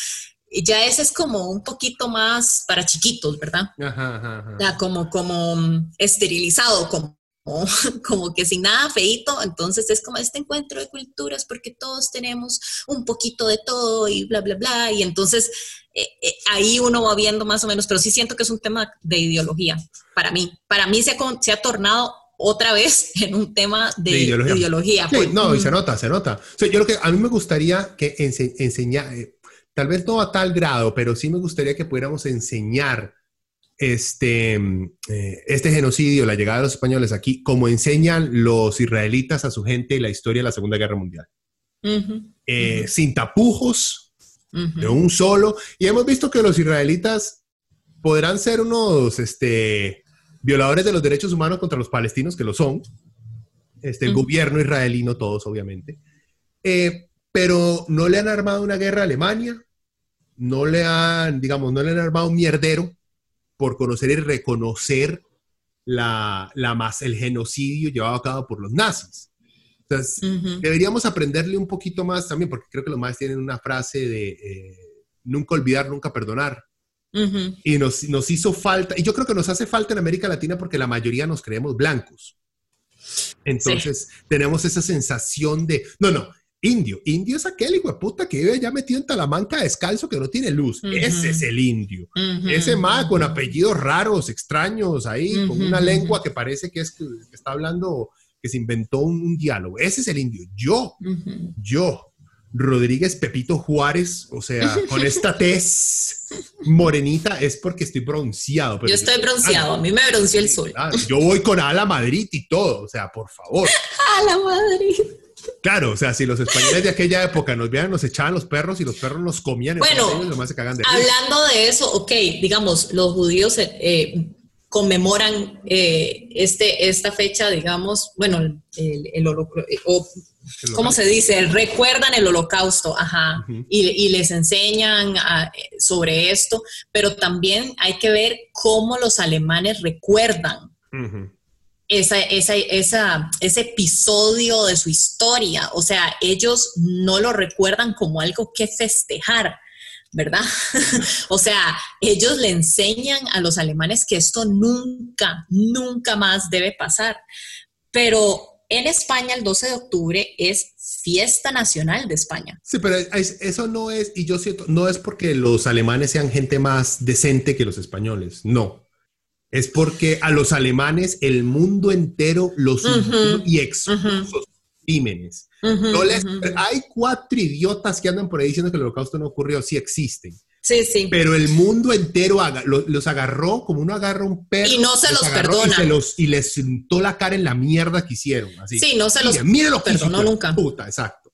ya ese es como un poquito más para chiquitos, ¿verdad? Ajá, como, como esterilizado, como *laughs* como que sin nada feito, entonces es como este encuentro de culturas porque todos tenemos un poquito de todo y bla, bla, bla, y entonces eh, eh, ahí uno va viendo más o menos, pero sí siento que es un tema de ideología para mí. Para mí se ha, se ha tornado otra vez *laughs* en un tema de, ideología. Pues. no, y se nota, se nota. yo creo que a mí me gustaría que enseñar, eh, tal vez no a tal grado, pero sí me gustaría que pudiéramos enseñar este, eh, este genocidio, la llegada de los españoles aquí, como enseñan los israelitas a su gente la historia de la Segunda Guerra Mundial. Eh, sin tapujos, de un solo. Y hemos visto que los israelitas podrán ser unos este, violadores de los derechos humanos contra los palestinos, que lo son. Este, el gobierno israelí, no todos, obviamente. Eh, pero no le han armado una guerra a Alemania, no le han, digamos, no le han armado un mierdero por conocer y reconocer la, más, el genocidio llevado a cabo por los nazis. Entonces, deberíamos aprenderle un poquito más también, porque creo que los más tienen una frase de eh, nunca olvidar, nunca perdonar. Y nos, nos, hizo falta, y yo creo que nos hace falta en América Latina porque la mayoría nos creemos blancos. Entonces, tenemos esa sensación de, no, no, Indio. Indio es aquel hijo de puta que vive ya metido en Talamanca descalzo que no tiene luz. Ese es el indio. Ese ma con apellidos raros, extraños, ahí, con una lengua que parece que, es, que está hablando, que se inventó un, diálogo. Ese es el indio. Yo, yo, Rodríguez Pepito Juárez, o sea, con esta tez morenita es porque estoy bronceado. yo estoy bronceado, a mí me bronceó el sol. yo voy con Ala Madrid y todo, o sea, por favor. *laughs* Ala Madrid. Claro, o sea, si los españoles de aquella época nos veían, nos echaban los perros y los perros nos comían. Bueno, se cagan de hablando de eso, ok, digamos, los judíos eh, conmemoran eh, este, esta fecha, digamos, bueno, el, el, ¿cómo se dice? Recuerdan el holocausto, ajá, y, les enseñan sobre esto, pero también hay que ver cómo los alemanes recuerdan esa, esa, ese episodio de su historia. O sea, ellos no lo recuerdan como algo que festejar, ¿verdad? *laughs* o sea, ellos le enseñan a los alemanes que esto nunca, nunca más debe pasar. Pero en España el 12 de octubre es fiesta nacional de España. Sí, pero eso no es, y yo siento, no es porque los alemanes sean gente más decente que los españoles, no. Es porque a los alemanes el mundo entero los y expuso crímenes. hay cuatro idiotas que andan por ahí diciendo que el holocausto no ocurrió, sí existen. Sí, sí. Pero el mundo entero los agarró como uno agarra un perro. Y no se los, perdona. Y, les sentó la cara en la mierda que hicieron. Así. Sí, no se los Mire lo que perdonó nunca. Puta, exacto.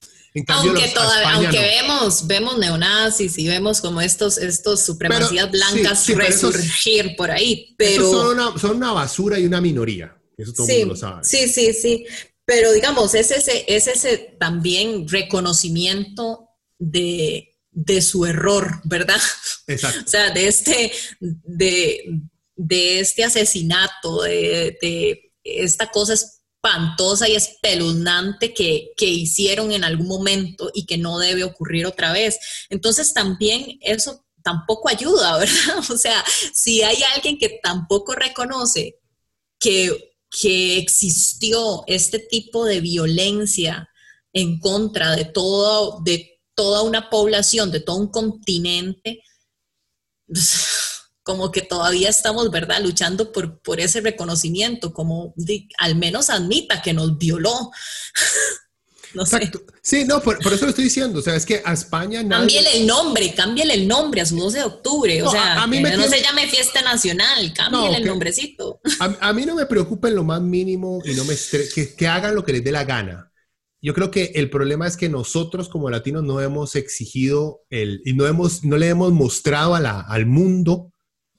Aunque todavía, aunque vemos, vemos neonazis y vemos como estos, estos supremacías blancas resurgir por ahí, pero... Son una, son una, basura y una minoría, eso todo el mundo lo sabe. Sí, sí, sí, pero digamos, es ese, es ese también reconocimiento de, de su error, ¿verdad? Exacto. *laughs* o sea, de este, de, este asesinato, de, esta cosa espantosa y espeluznante que, que, hicieron en algún momento y que no debe ocurrir otra vez. Entonces también eso tampoco ayuda, *laughs* ¿verdad? O sea, si hay alguien que tampoco reconoce que, que existió este tipo de violencia en contra de todo, de toda una población, de todo un continente, *laughs* como que todavía estamos, ¿verdad?, luchando por, por ese reconocimiento, como al menos admita que nos violó. *laughs* no Exacto. Sí, no, por, eso lo estoy diciendo. O sea, es que a España. Nadie... El nombre, cámbiale el nombre a su 12 de octubre. O sea, a, mí no se llame fiesta nacional, cámbiale el nombrecito. A, mí no me preocupa en lo más mínimo y no me que, que hagan lo que les dé la gana yo creo que el problema es que nosotros como latinos no hemos exigido el, y no, hemos, no le hemos mostrado a la, al mundo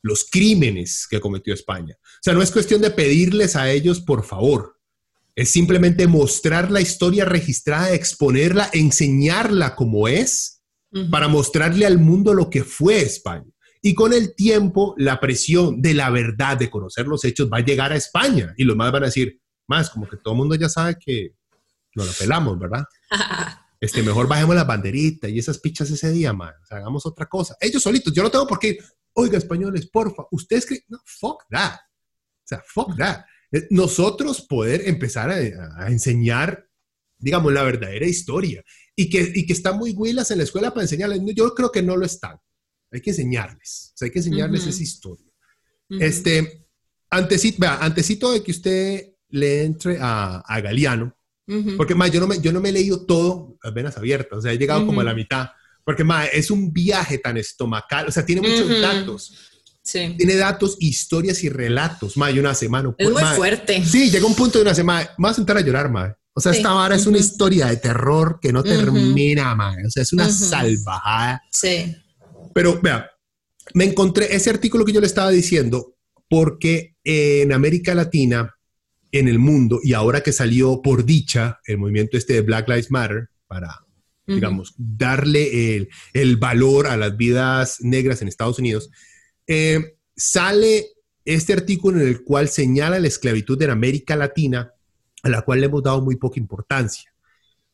los crímenes que cometió España. O sea, no es cuestión de pedirles a ellos por favor, es simplemente mostrar la historia registrada, exponerla, enseñarla como es, para mostrarle al mundo lo que fue España. Y con el tiempo, la presión de la verdad, de conocer los hechos, va a llegar a España. Y los más van a decir, más como que todo el mundo ya sabe que nos lo pelamos, ¿verdad? *laughs* Este, mejor bajemos la banderita y esas pichas ese día, man. hagamos otra cosa. Ellos solitos, yo no tengo por qué oiga, españoles, porfa, ustedes creen, no, fuck that. O sea, fuck that. Eh, nosotros poder empezar a, enseñar, digamos, la verdadera historia y que, y que están muy huilas en la escuela para enseñarles. Yo creo que no lo están. Hay que enseñarles. O sea, hay que enseñarles esa historia. Este, antecito, vea, antecito de que usted le entre a, a Galeano, porque, más yo no, me, yo no me he leído todo apenas abiertas, o sea, he llegado como a la mitad. Porque, más es un viaje tan estomacal, o sea, tiene muchos datos. Sí. Tiene datos, historias y relatos, más de una semana. Es muy fuerte. Sí, llega un punto de una semana, me vas a sentar a llorar, más. O sea, esta vara es una historia de terror que no termina, más. O sea, es una salvajada. Sí. Pero, vea, me encontré ese artículo que yo le estaba diciendo porque en América Latina en el mundo y ahora que salió por dicha el movimiento este de Black Lives Matter para, digamos, darle el, valor a las vidas negras en Estados Unidos, eh, sale este artículo en el cual señala la esclavitud en América Latina, a la cual le hemos dado muy poca importancia.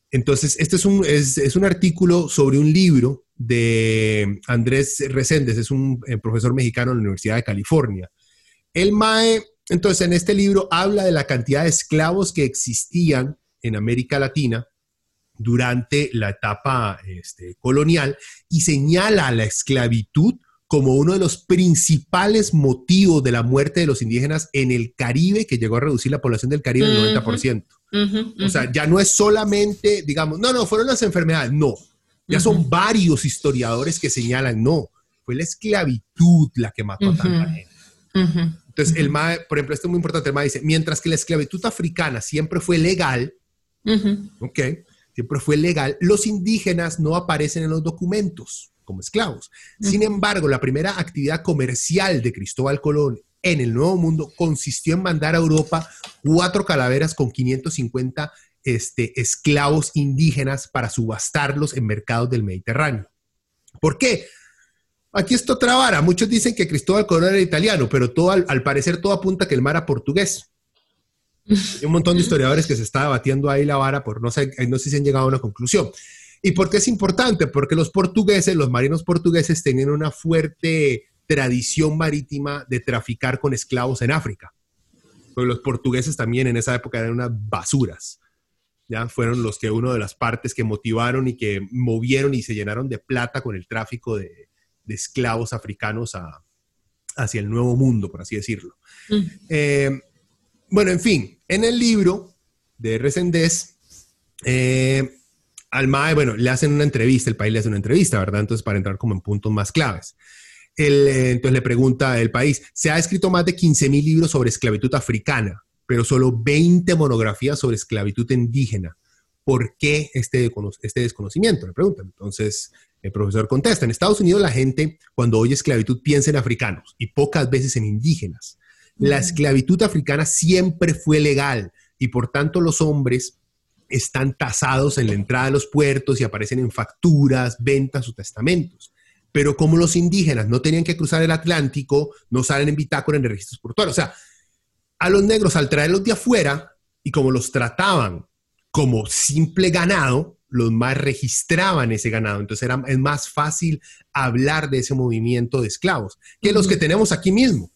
Entonces, este es un, es, un artículo sobre un libro de Andrés Reséndez, es un eh, profesor mexicano en la Universidad de California. El MAE entonces, en este libro habla de la cantidad de esclavos que existían en América Latina durante la etapa este, colonial y señala a la esclavitud como uno de los principales motivos de la muerte de los indígenas en el Caribe, que llegó a reducir la población del Caribe en el 90%. O sea, ya no es solamente, digamos, no, no, fueron las enfermedades, no. Ya son varios historiadores que señalan, no, fue la esclavitud la que mató a tanta gente. Entonces, el MAE, por ejemplo, esto es muy importante, el MAE dice, mientras que la esclavitud africana siempre fue legal, ¿ok? Siempre fue legal, los indígenas no aparecen en los documentos como esclavos. Sin embargo, la primera actividad comercial de Cristóbal Colón en el Nuevo Mundo consistió en mandar a Europa cuatro calaveras con 550 este, esclavos indígenas para subastarlos en mercados del Mediterráneo. ¿Por qué? Aquí está otra vara. Muchos dicen que Cristóbal Colón era italiano, pero todo, al, parecer todo apunta que el mar era portugués. Hay un montón de historiadores que se está debatiendo ahí la vara, por no sé, no sé si han llegado a una conclusión. ¿Y por qué es importante? Porque los portugueses, los marinos portugueses, tenían una fuerte tradición marítima de traficar con esclavos en África. Porque los portugueses también en esa época eran unas basuras. ¿ya? Fueron los que uno de las partes que motivaron y que movieron y se llenaron de plata con el tráfico de, esclavos africanos hacia el nuevo mundo, por así decirlo. Mm. Eh, bueno, en fin, en el libro de Resendez, eh, al MAE, bueno, le hacen una entrevista, el país le hace una entrevista, ¿verdad? Entonces, para entrar como en puntos más claves. Eh, entonces le pregunta el país, se ha escrito más de 15.000 libros sobre esclavitud africana, pero solo 20 monografías sobre esclavitud indígena. ¿Por qué este, este desconocimiento? Le preguntan. Entonces el profesor contesta, en Estados Unidos la gente cuando oye esclavitud piensa en africanos y pocas veces en indígenas. La esclavitud africana siempre fue legal y por tanto los hombres están tasados en la entrada de los puertos y aparecen en facturas, ventas o testamentos. Pero como los indígenas no tenían que cruzar el Atlántico, no salen en bitácora en registros portuarios. O sea, a los negros al traerlos de afuera y como los trataban como simple ganado, los más registraban ese ganado. Entonces era, es más fácil hablar de ese movimiento de esclavos que los que tenemos aquí mismo.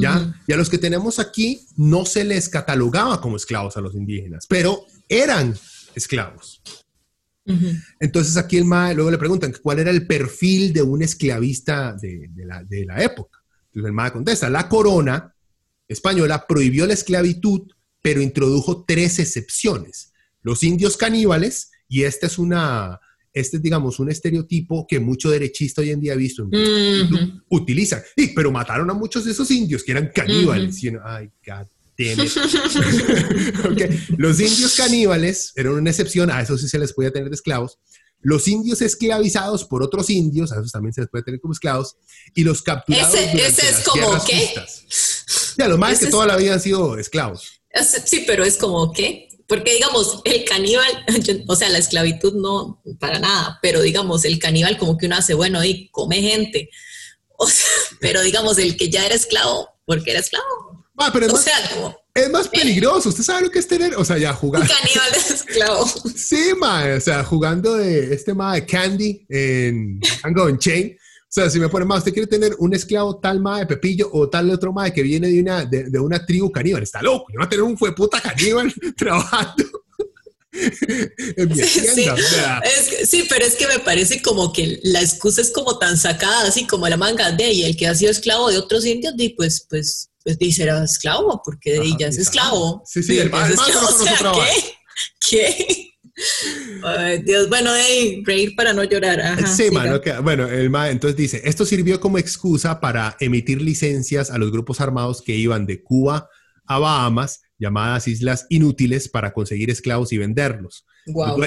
¿Ya? Y a los que tenemos aquí no se les catalogaba como esclavos a los indígenas, pero eran esclavos. Entonces aquí el MAE luego le preguntan cuál era el perfil de un esclavista de, la, de la, época. Entonces el MAE contesta, la corona española prohibió la esclavitud, pero introdujo tres excepciones. Los indios caníbales, y esta es una, este es, digamos, un estereotipo que mucho derechista hoy en día ha visto, utiliza. Sí, pero mataron a muchos de esos indios que eran caníbales. ay, God *laughs* Los indios caníbales eran una excepción, a eso sí se les podía tener de esclavos. Los indios esclavizados por otros indios, a esos también se les puede tener como esclavos. Y los capturados. Ese, es como qué? Ya, los más que toda la vida han sido esclavos. Sí, pero es como qué? Porque digamos, el caníbal, *laughs* o sea, la esclavitud no, para nada, pero digamos, el caníbal como que uno hace, bueno, y come gente. *laughs* O sea, pero digamos, el que ya era esclavo, porque era esclavo. Ah, pero es, más, es más peligroso. ¿Usted sabe lo que es tener? O sea, ya jugar. Caníbal de esclavo. Sí, ma. O sea, jugando de este ma de Candy en Tango en Chain. O sea, si me pone más, usted quiere tener un esclavo tal ma de Pepillo o tal de otro ma que viene de una, de, una tribu caníbal. Está loco. Yo voy a tener un fue puta caníbal *laughs* trabajando. *laughs* en mi sí, sí, pero es que me parece como que la excusa es como tan sacada, así como la manga de y el que ha sido esclavo de otros indios, y pues, pues pues dice, era esclavo, porque de ella es esclavo. Sí, sí, el, más esclavo, ¿qué? ¿Qué? Ay, Dios, bueno, hey, reír para no llorar. Ajá, sí, mano, bueno, el ma, entonces dice, esto sirvió como excusa para emitir licencias a los grupos armados que iban de Cuba a Bahamas, llamadas islas inútiles, para conseguir esclavos y venderlos.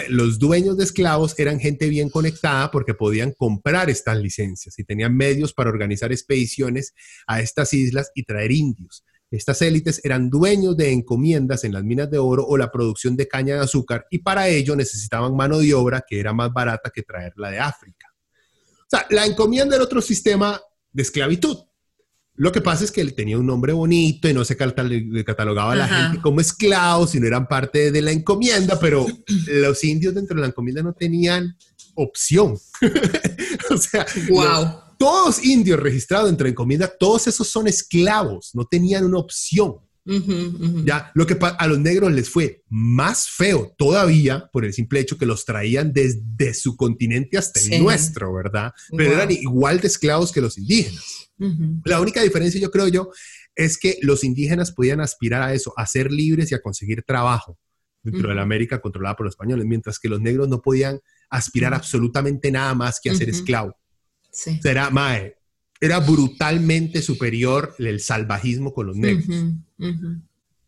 Los dueños de esclavos eran gente bien conectada porque podían comprar estas licencias y tenían medios para organizar expediciones a estas islas y traer indios. Estas élites eran dueños de encomiendas en las minas de oro o la producción de caña de azúcar y para ello necesitaban mano de obra que era más barata que traerla de África. O sea, la encomienda era otro sistema de esclavitud. Lo que pasa es que él tenía un nombre bonito y no se catalogaba a la gente como esclavos, sino eran parte de la encomienda, pero *clears throat* los indios dentro de la encomienda no tenían opción. *laughs* o sea, todos indios registrados dentro de la encomienda, todos esos son esclavos, no tenían una opción. Ya, lo que a los negros les fue más feo todavía por el simple hecho que los traían desde su continente hasta el nuestro, ¿verdad? Pero eran igual de esclavos que los indígenas. La única diferencia, yo creo yo, es que los indígenas podían aspirar a eso, a ser libres y a conseguir trabajo dentro de la América controlada por los españoles, mientras que los negros no podían aspirar absolutamente nada más que a ser esclavo. Era, mae, era brutalmente superior el salvajismo con los negros.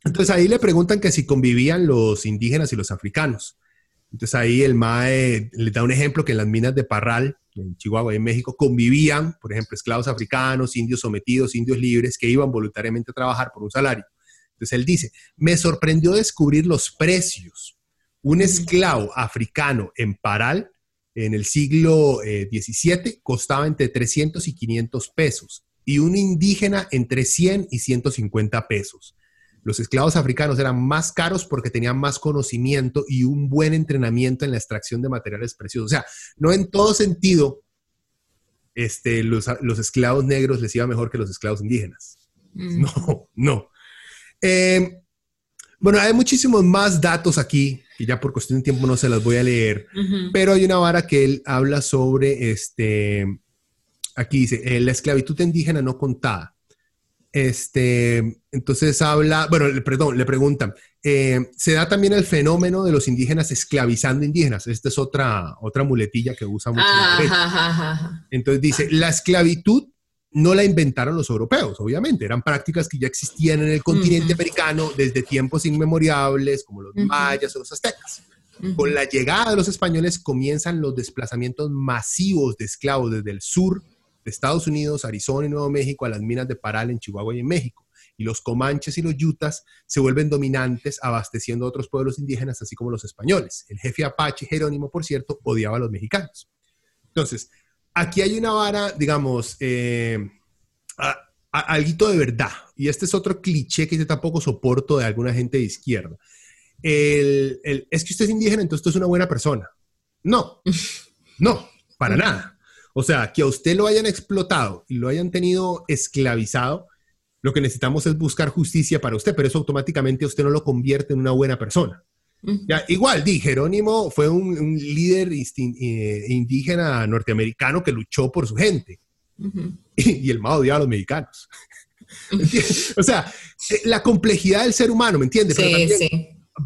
Entonces ahí le preguntan que si convivían los indígenas y los africanos. Entonces ahí el MAE le da un ejemplo que en las minas de Parral, en Chihuahua y en México, convivían, por ejemplo, esclavos africanos, indios sometidos, indios libres, que iban voluntariamente a trabajar por un salario. Entonces él dice, me sorprendió descubrir los precios. Un esclavo africano en Paral en el siglo XVII eh, costaba entre 300 y 500 pesos y un indígena entre 100 y 150 pesos. Los esclavos africanos eran más caros porque tenían más conocimiento y un buen entrenamiento en la extracción de materiales preciosos. O sea, no en todo sentido este, los, esclavos negros les iba mejor que los esclavos indígenas. Mm. *laughs* No, no. Eh, bueno, hay muchísimos más datos aquí, y ya por cuestión de tiempo no se las voy a leer, pero hay una vara que él habla sobre, este, aquí dice, eh, la esclavitud indígena no contada. Este, entonces habla, bueno, perdón, le preguntan, eh, ¿se da también el fenómeno de los indígenas esclavizando indígenas? Esta es otra, otra muletilla que usa mucho. Entonces dice, la esclavitud no la inventaron los europeos, obviamente, eran prácticas que ya existían en el continente americano desde tiempos inmemoriales, como los mayas o los aztecas. Con la llegada de los españoles comienzan los desplazamientos masivos de esclavos desde el sur de Estados Unidos, Arizona y Nuevo México a las minas de Paral en Chihuahua y en México. Y los comanches y los yutas se vuelven dominantes abasteciendo a otros pueblos indígenas, así como los españoles. El jefe apache, Jerónimo, por cierto, odiaba a los mexicanos. Entonces, aquí hay una vara, digamos, eh, algo de verdad. Y este es otro cliché que yo tampoco soporto de alguna gente de izquierda. El, es que usted es indígena, entonces usted es una buena persona. No, *laughs* no, para nada. O sea, que a usted lo hayan explotado y lo hayan tenido esclavizado, lo que necesitamos es buscar justicia para usted, pero eso automáticamente usted no lo convierte en una buena persona. Ya, igual, di, Jerónimo fue un, líder eh, indígena norteamericano que luchó por su gente. *laughs* y, el más odiaba a los mexicanos. *laughs* o sea, eh, la complejidad del ser humano, ¿me entiendes?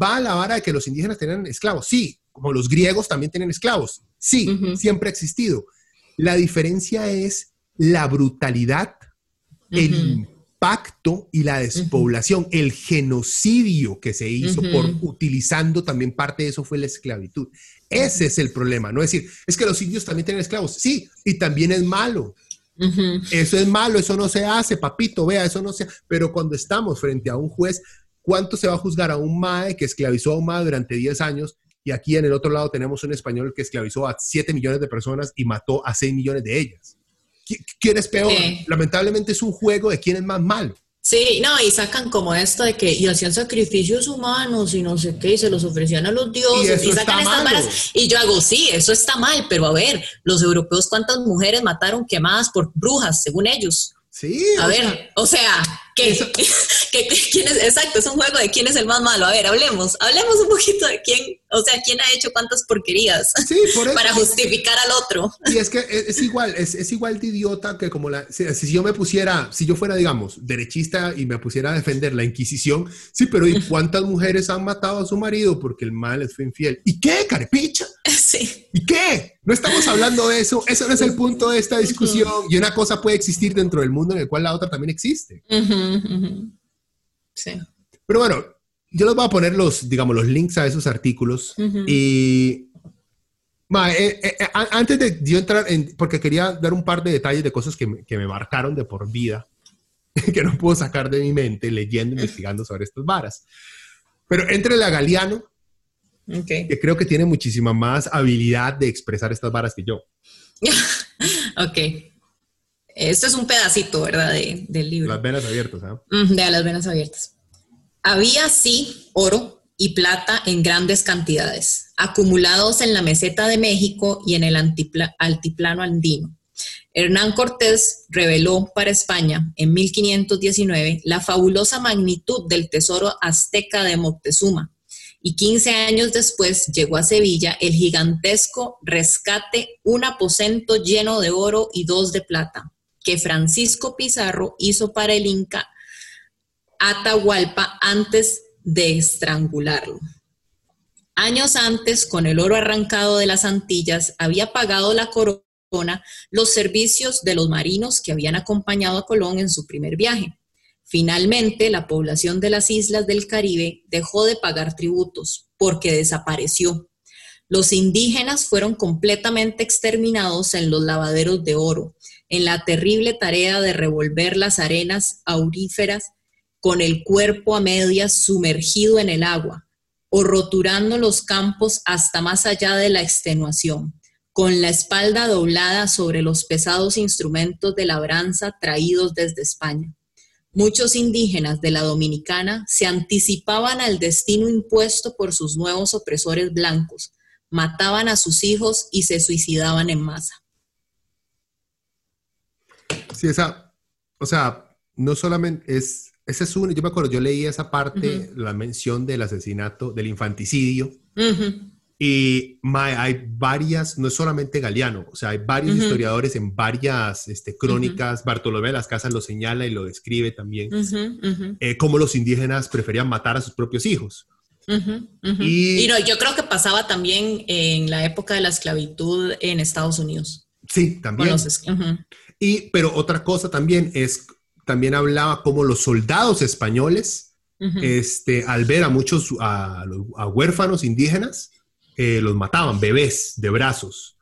Va a la vara de que los indígenas tenían esclavos. Sí, como los griegos también tienen esclavos. Sí, siempre ha existido. La diferencia es la brutalidad, el pacto y la despoblación, el genocidio que se hizo por utilizando también parte de eso fue la esclavitud. Ese es el problema, no es decir, es que los indios también tienen esclavos, sí, y también es malo. Eso es malo, eso no se hace, papito, vea, eso no se hace. Pero cuando estamos frente a un juez, ¿cuánto se va a juzgar a un MAE que esclavizó a un MAE durante 10 años? Y aquí en el otro lado tenemos un español que esclavizó a 7 millones de personas y mató a 6 millones de ellas. ¿Quién es peor? Lamentablemente es un juego de quién es más malo. Sí, no, y sacan como esto de que y hacían sacrificios humanos y no sé qué, y se los ofrecían a los dioses, y, sacan estas varas. Y yo hago, sí, eso está mal, pero a ver, los europeos, ¿cuántas mujeres mataron quemadas por brujas, según ellos? Sí. A ver, o sea, ¿qué, quién es, exacto, es un juego de quién es el más malo. A ver, hablemos, hablemos un poquito de quién, o sea, quién ha hecho cuántas porquerías para justificar al otro. Y es que es, igual, es, igual de idiota que como la, si, yo me pusiera, si yo fuera, digamos, derechista y me pusiera a defender la Inquisición, sí, pero ¿y cuántas mujeres han matado a su marido porque el mal les fue infiel? ¿Y qué, carepicha? Sí. ¿Y qué? No estamos hablando de eso, eso no es el punto de esta discusión. Y una cosa puede existir dentro del mundo en el cual la otra también existe. Sí. Pero bueno, yo les voy a poner los, digamos, los links a esos artículos. Y eh, eh, eh, antes de yo entrar en, porque quería dar un par de detalles de cosas que me, que me marcaron de por vida, *laughs* que no puedo sacar de mi mente leyendo, investigando sobre estas varas. Pero entre la Galeano, que creo que tiene muchísima más habilidad de expresar estas varas que yo. *laughs* ok. Esto es un pedacito, ¿verdad? del libro. Las venas abiertas, ¿ah? De las venas abiertas. Había sí oro y plata en grandes cantidades, acumulados en la meseta de México y en el altiplano andino. Hernán Cortés reveló para España en 1519 la fabulosa magnitud del tesoro azteca de Moctezuma, y 15 años después llegó a Sevilla el gigantesco rescate, un aposento lleno de oro y dos de plata, que Francisco Pizarro hizo para el Inca Atahualpa antes de estrangularlo. Años antes, con el oro arrancado de las Antillas, había pagado la corona los servicios de los marinos que habían acompañado a Colón en su primer viaje. Finalmente, la población de las islas del Caribe dejó de pagar tributos porque desapareció. Los indígenas fueron completamente exterminados en los lavaderos de oro, en la terrible tarea de revolver las arenas auríferas con el cuerpo a medias sumergido en el agua, o roturando los campos hasta más allá de la extenuación, con la espalda doblada sobre los pesados instrumentos de labranza traídos desde España. Muchos indígenas de la Dominicana se anticipaban al destino impuesto por sus nuevos opresores blancos, mataban a sus hijos y se suicidaban en masa. Sí, esa, o sea, no solamente es, ese es uno, yo me acuerdo, yo leí esa parte, la mención del asesinato, del infanticidio, y hay varias, no es solamente Galeano, o sea, hay varios historiadores en varias este, crónicas, Bartolomé de las Casas lo señala y lo describe también, eh, cómo los indígenas preferían matar a sus propios hijos. Y, yo creo que pasaba también en la época de la esclavitud en Estados Unidos. Sí, también. Y, pero otra cosa también es, también hablaba como los soldados españoles, este, al ver a muchos, a huérfanos indígenas, eh, los mataban, bebés de brazos,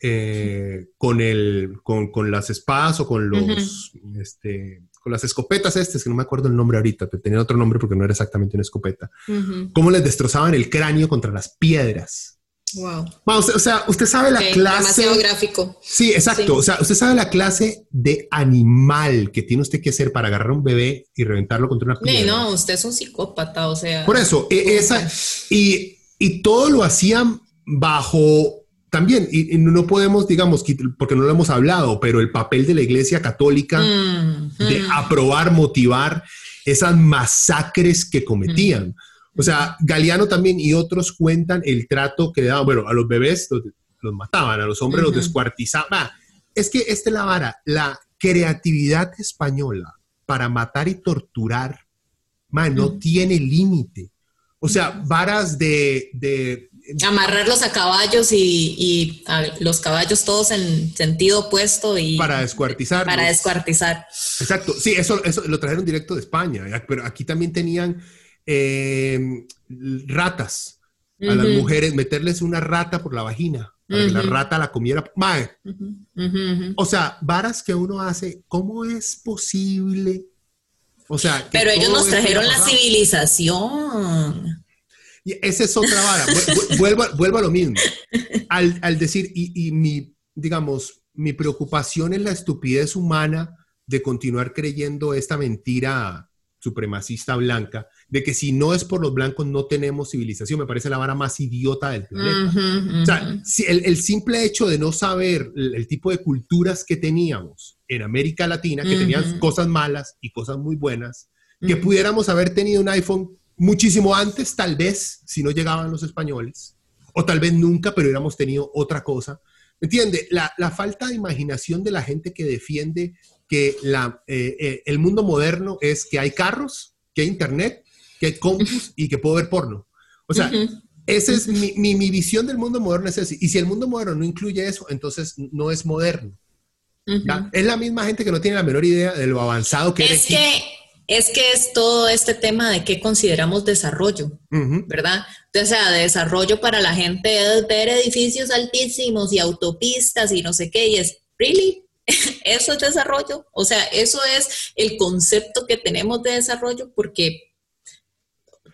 eh, con, el, con, con, las espadas o con los, este, con las escopetas estas, que no me acuerdo el nombre ahorita, pero tenía otro nombre porque no era exactamente una escopeta, cómo les destrozaban el cráneo contra las piedras. Wow. o, sea, usted sabe la clase. Demasiado gráfico. Sí, exacto. O sea, usted sabe la clase de animal que tiene usted que hacer para agarrar un bebé y reventarlo contra una piedra. No, usted es un psicópata, o sea. Por eso, e, esa. Y y todo lo hacían bajo también, y, no podemos, digamos, porque no lo hemos hablado, pero el papel de la Iglesia Católica mm, de mm. aprobar, motivar esas masacres que cometían. Mm. O sea, Galeano también y otros cuentan el trato que le daban, bueno, a los bebés los, mataban, a los hombres los descuartizaban. es que esta es la vara, la creatividad española para matar y torturar, man, no tiene límite. O sea, varas de... Amarrarlos a caballos y, los caballos todos en sentido opuesto y... Para descuartizar. Para descuartizar. Exacto. Sí, eso, eso lo trajeron directo de España, pero aquí también tenían em, ratas a las mujeres, meterles una rata por la vagina para que la rata la comiera. Mae. O sea, varas que uno hace, ¿cómo es posible o sea, pero ellos nos trajeron la civilización. Y esa es otra vara. vuelvo, vuelvo, a lo mismo. Al, decir, y, y, mi, digamos, mi preocupación es la estupidez humana de continuar creyendo esta mentira supremacista blanca, de que si no es por los blancos no tenemos civilización, me parece la vara más idiota del planeta. O sea, si el, simple hecho de no saber el, tipo de culturas que teníamos en América Latina, que tenían cosas malas y cosas muy buenas, que pudiéramos haber tenido un iPhone muchísimo antes, tal vez, si no llegaban los españoles, o tal vez nunca, pero hubiéramos tenido otra cosa. ¿Entiende? La, la falta de imaginación de la gente que defiende que la, eh, eh, el mundo moderno es que hay carros, que hay internet, que compus y que puedo ver porno. O sea, esa es mi, mi, visión del mundo moderno es así. Y si el mundo moderno no incluye eso, entonces no es moderno. Es la misma gente que no tiene la menor idea de lo avanzado que es. Que, es que es todo este tema de qué consideramos desarrollo, ¿verdad? O sea, desarrollo para la gente es ver edificios altísimos y autopistas y no sé qué, y es, ¿really? *laughs* eso es desarrollo. O sea, eso es el concepto que tenemos de desarrollo porque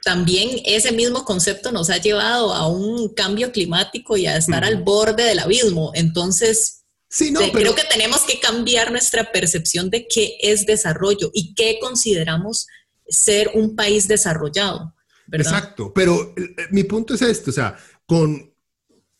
también ese mismo concepto nos ha llevado a un cambio climático y a estar al borde del abismo. Entonces, sí, no, creo que tenemos que cambiar nuestra percepción de qué es desarrollo y qué consideramos ser un país desarrollado. Exacto, pero eh, mi punto es este, o sea, con,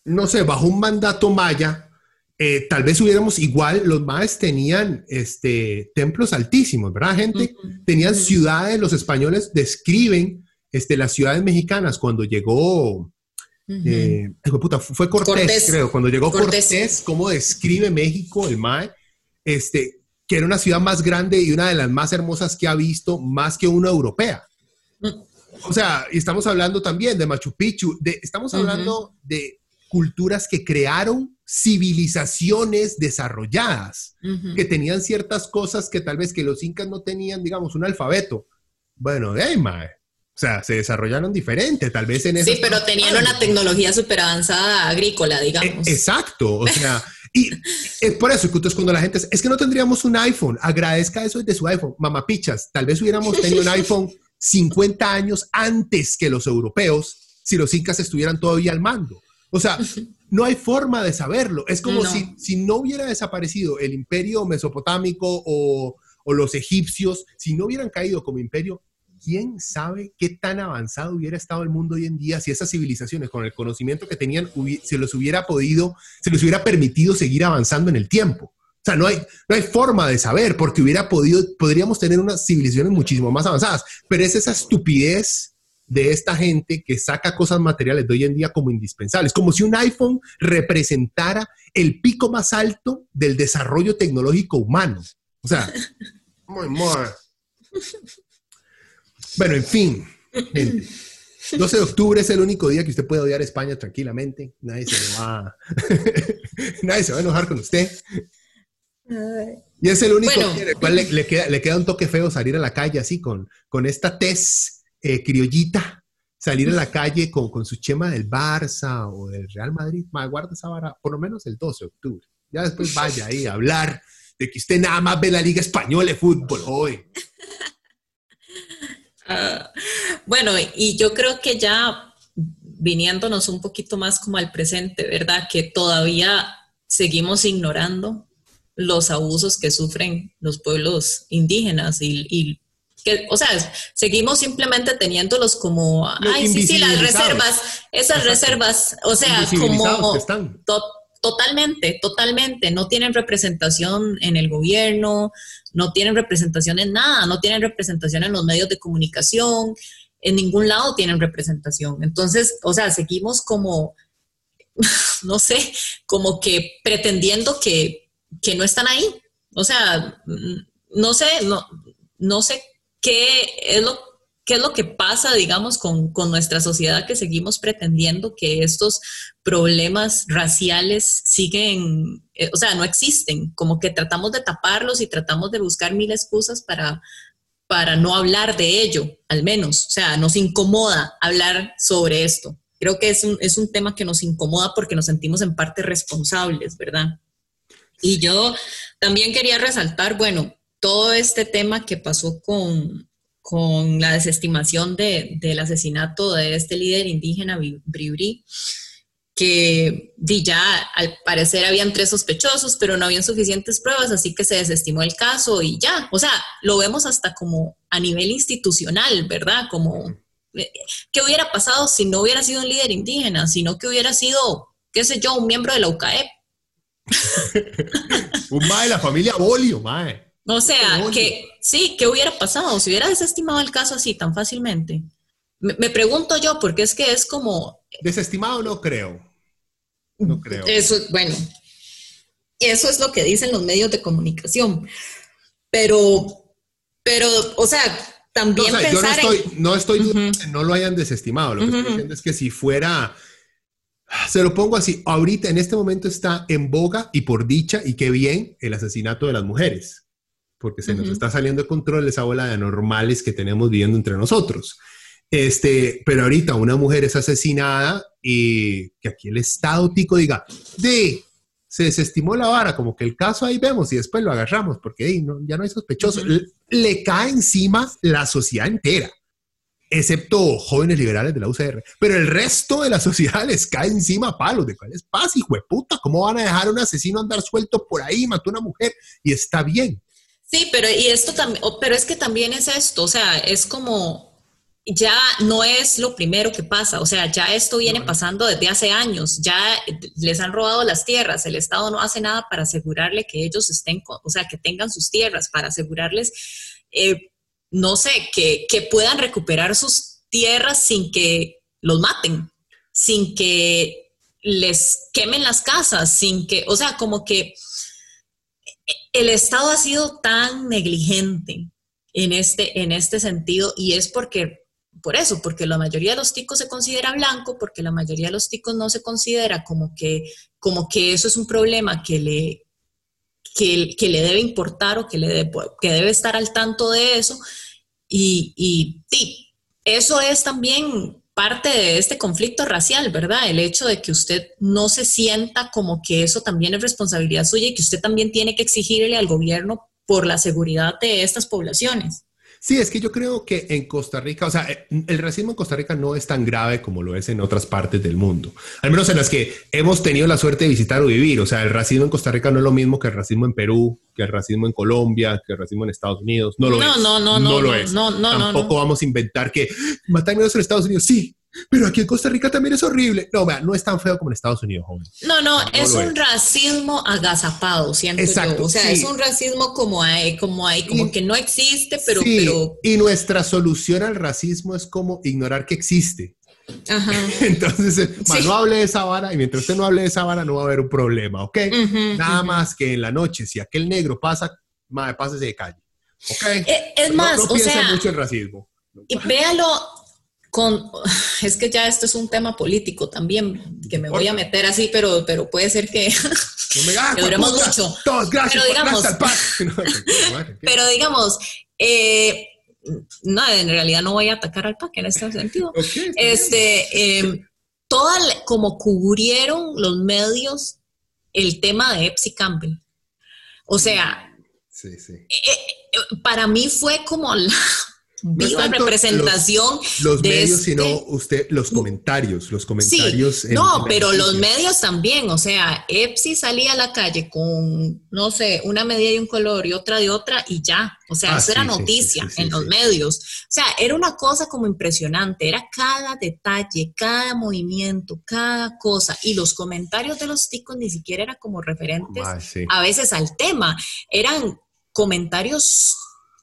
no sé, bajo un mandato maya, eh, tal vez hubiéramos igual, los maes tenían este, templos altísimos, ¿verdad, gente? Tenían ciudades, los españoles describen este, las ciudades mexicanas cuando llegó, eh, fue Cortés, creo, cuando llegó Cortés. cómo describe México, el mae, este, que era una ciudad más grande y una de las más hermosas que ha visto, más que una europea. Mm. O sea, y estamos hablando también de Machu Picchu, de, estamos hablando de culturas que crearon civilizaciones desarrolladas, que tenían ciertas cosas que tal vez que los incas no tenían, digamos, un alfabeto. Bueno, hey, mae. O sea, se desarrollaron diferente, tal vez en eso. Sí, pero tenían una tecnología súper avanzada agrícola, digamos. E, exacto, o sea, *laughs* y es por eso que cuando la gente es que no tendríamos un iPhone, agradezca eso de su iPhone, mamapichas, tal vez hubiéramos *laughs* tenido un iPhone 50 años antes que los europeos si los incas estuvieran todavía al mando. O sea, no hay forma de saberlo. Es como Si, si no hubiera desaparecido el imperio mesopotámico o, o los egipcios, si no hubieran caído como imperio, ¿quién sabe qué tan avanzado hubiera estado el mundo hoy en día si esas civilizaciones, con el conocimiento que tenían, se los hubiera podido, se les hubiera permitido seguir avanzando en el tiempo? O sea, no hay, no hay forma de saber porque hubiera podido, podríamos tener unas civilizaciones muchísimo más avanzadas, pero es esa estupidez de esta gente que saca cosas materiales de hoy en día como indispensables, como si un iPhone representara el pico más alto del desarrollo tecnológico humano. O sea, *laughs* muy, muy. Bueno, en fin, 12 *laughs* de octubre es el único día que usted puede odiar a España tranquilamente. Nadie se va, *laughs* nadie se va a enojar con usted. Y es el único cual le, queda, un toque feo salir a la calle así con, con esta tez eh, criollita, salir a la calle con, con, su chema del Barça o del Real Madrid. guarda esa vara, por lo menos el 12 de octubre. Ya después vaya ahí a hablar de que usted nada más ve la Liga Española de fútbol hoy. *laughs* Bueno, y yo creo que ya viniéndonos un poquito más como al presente, ¿verdad? Que todavía seguimos ignorando los abusos que sufren los pueblos indígenas y, que, o sea, seguimos simplemente teniéndolos como, ay, sí, sí, las reservas, esas reservas, o sea, como totalmente, totalmente, no tienen representación en el gobierno, no tienen representación en nada, no tienen representación en los medios de comunicación, en ningún lado tienen representación. Entonces, o sea, seguimos como, *laughs* no sé, como que pretendiendo que, no están ahí. O sea, no sé, no, no sé qué es lo qué es lo que pasa, digamos, con, con, nuestra sociedad que seguimos pretendiendo que estos problemas raciales siguen, eh, o sea, no existen, como que tratamos de taparlos y tratamos de buscar mil excusas para, para no hablar de ello, al menos, o sea, nos incomoda hablar sobre esto. Creo que es un, es un tema que nos incomoda porque nos sentimos en parte responsables, ¿verdad? Y yo también quería resaltar, bueno, todo este tema que pasó con, con la desestimación de, del asesinato de este líder indígena, Bribri, que ya al parecer habían tres sospechosos, pero no habían suficientes pruebas, así que se desestimó el caso y ya, o sea, lo vemos hasta como a nivel institucional, ¿verdad? Como, eh, ¿qué hubiera pasado si no hubiera sido un líder indígena, sino que hubiera sido, qué sé yo, un miembro de la UCAEP? *laughs* un mae de la familia Bolio, mae. O sea, que sí, ¿qué hubiera pasado si hubiera desestimado el caso así tan fácilmente? Me, pregunto yo, porque es que es como... Desestimado no creo. No *laughs* creo. Eso, bueno, eso es lo que dicen los medios de comunicación. Pero, pero, o sea, también no, yo no estoy, no estoy que no lo hayan desestimado. Lo que estoy diciendo es que si fuera, se lo pongo así, ahorita en este momento está en boga y por dicha y qué bien el asesinato de las mujeres porque se nos está saliendo de control esa bola de anormales que tenemos viviendo entre nosotros. Este, pero ahorita una mujer es asesinada y que aquí el Estado tico diga, de, se desestimó la vara, como que el caso ahí vemos y después lo agarramos, porque ya no hay sospechoso. le, cae encima la sociedad entera, excepto jóvenes liberales de la UCR. Pero el resto de la sociedad les cae encima palos. ¿De cuál es paz, hijo de puta? ¿Cómo van a dejar a un asesino andar suelto por ahí, mató a una mujer? Y está bien. Sí, pero y esto también, pero es que también es esto, o sea, es como ya no es lo primero que pasa, o sea, ya esto viene pasando desde hace años, ya les han robado las tierras, el Estado no hace nada para asegurarle que ellos estén, o sea, que tengan sus tierras, para asegurarles, eh, no sé, que, que puedan recuperar sus tierras sin que los maten, sin que les quemen las casas, sin que, o sea, como que el Estado ha sido tan negligente en este, en este sentido y es porque, por eso, porque la mayoría de los ticos se considera blanco, porque la mayoría de los ticos no se considera como que, como que eso es un problema que le, que, le debe importar o que, le que debe estar al tanto de eso. Y, y sí, eso es también parte de este conflicto racial, ¿verdad? El hecho de que usted no se sienta como que eso también es responsabilidad suya y que usted también tiene que exigirle al gobierno por la seguridad de estas poblaciones. Sí, es que yo creo que en Costa Rica, o sea, eh, el racismo en Costa Rica no es tan grave como lo es en otras partes del mundo, al menos en las que hemos tenido la suerte de visitar o vivir. O sea, el racismo en Costa Rica no es lo mismo que el racismo en Perú, que el racismo en Colombia, que el racismo en Estados Unidos. No lo es. No, no, no, no, lo es. No, no, Tampoco vamos a inventar que matar en Estados Unidos. Sí, pero aquí en Costa Rica también es horrible. No, vea, no es tan feo como en Estados Unidos, joven. No, no, es un racismo agazapado, siento Exacto, yo. O sea, es un racismo como hay, como hay, como que no existe, pero, pero... Y nuestra solución al racismo es como ignorar que existe. Ajá. *laughs* Entonces, eh, no hable de esa vara y mientras usted no hable de esa vara no va a haber un problema, ¿ok? Nada más que en la noche, si aquel negro pasa, madre, pásese de calle, ¿ok? Eh, es, más, no, o sea, mucho el racismo. Y véalo, *laughs* es que ya esto es un tema político también, que me voy a meter así, pero, pero puede ser que, *laughs* no duremos mucho. Todos, gracias. Pero digamos, *laughs* pero digamos eh, no, en realidad no voy a atacar al PAC en este sentido. este, eh, toda, como cubrieron los medios el tema de Epsi Campbell. O sea, sí, sí. Eh, para mí fue como la viva representación los, medios sino este usted los comentarios los comentarios no pero los medios también o sea Epsi salía a la calle con no sé una medida de un color y otra de otra y ya. O sea ah, eso era noticia en los medios. O sea era una cosa como impresionante era cada detalle cada movimiento cada cosa y los comentarios de los ticos ni siquiera eran como referentes ah, a veces al tema. Eran comentarios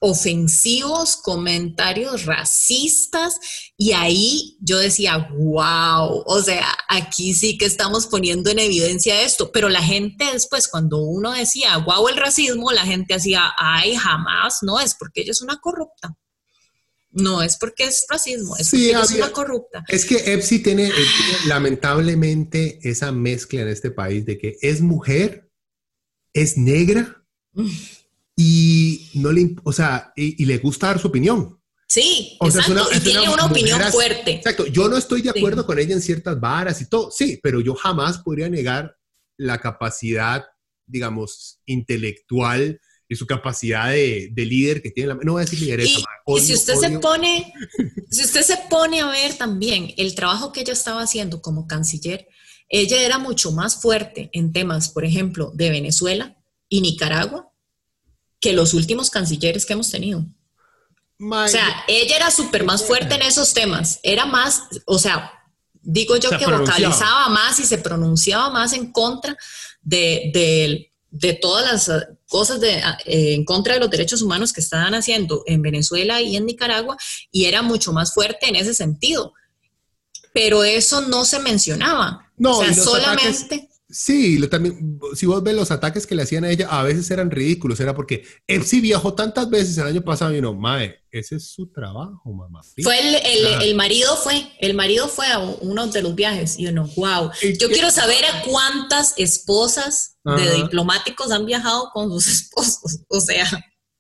ofensivos, comentarios racistas y ahí yo decía, wow, o sea, aquí sí que estamos poniendo en evidencia esto, pero la gente después cuando uno decía, wow, el racismo, la gente hacía, ay, jamás, no es porque ella es una corrupta. No es porque es racismo, es porque ella es una corrupta. Es que Epsi tiene, tiene lamentablemente esa mezcla en este país de que es mujer, es negra y no le, o sea, y, le gusta dar su opinión. Sí, exacto. y tiene una, opinión fuerte. Exacto. Yo no estoy de acuerdo con ella en ciertas varas y todo, sí, pero yo jamás podría negar la capacidad, digamos, intelectual y su capacidad de, líder que tiene la... No voy a decir lideresa. Y, y si usted se pone, si usted se pone a ver también el trabajo que ella estaba haciendo como canciller, ella era mucho más fuerte en temas, por ejemplo, de Venezuela y Nicaragua que los últimos cancilleres que hemos tenido. o sea, ella era súper más fuerte en esos temas. Era más, o sea, digo yo que vocalizaba más y se pronunciaba más en contra de, todas las cosas de, eh, en contra de los derechos humanos que estaban haciendo en Venezuela y en Nicaragua y era mucho más fuerte en ese sentido. Pero eso no se mencionaba. No, o sea, solamente... Sí, también, si vos ves los ataques que le hacían a ella, a veces eran ridículos. Era porque él sí viajó tantas veces el año pasado y no, mae, ese es su trabajo, mamá. Fue el, marido fue, el marido fue a uno de los viajes y uno, wow. Yo quiero saber a cuántas esposas de diplomáticos han viajado con sus *laughs* esposos. O sea,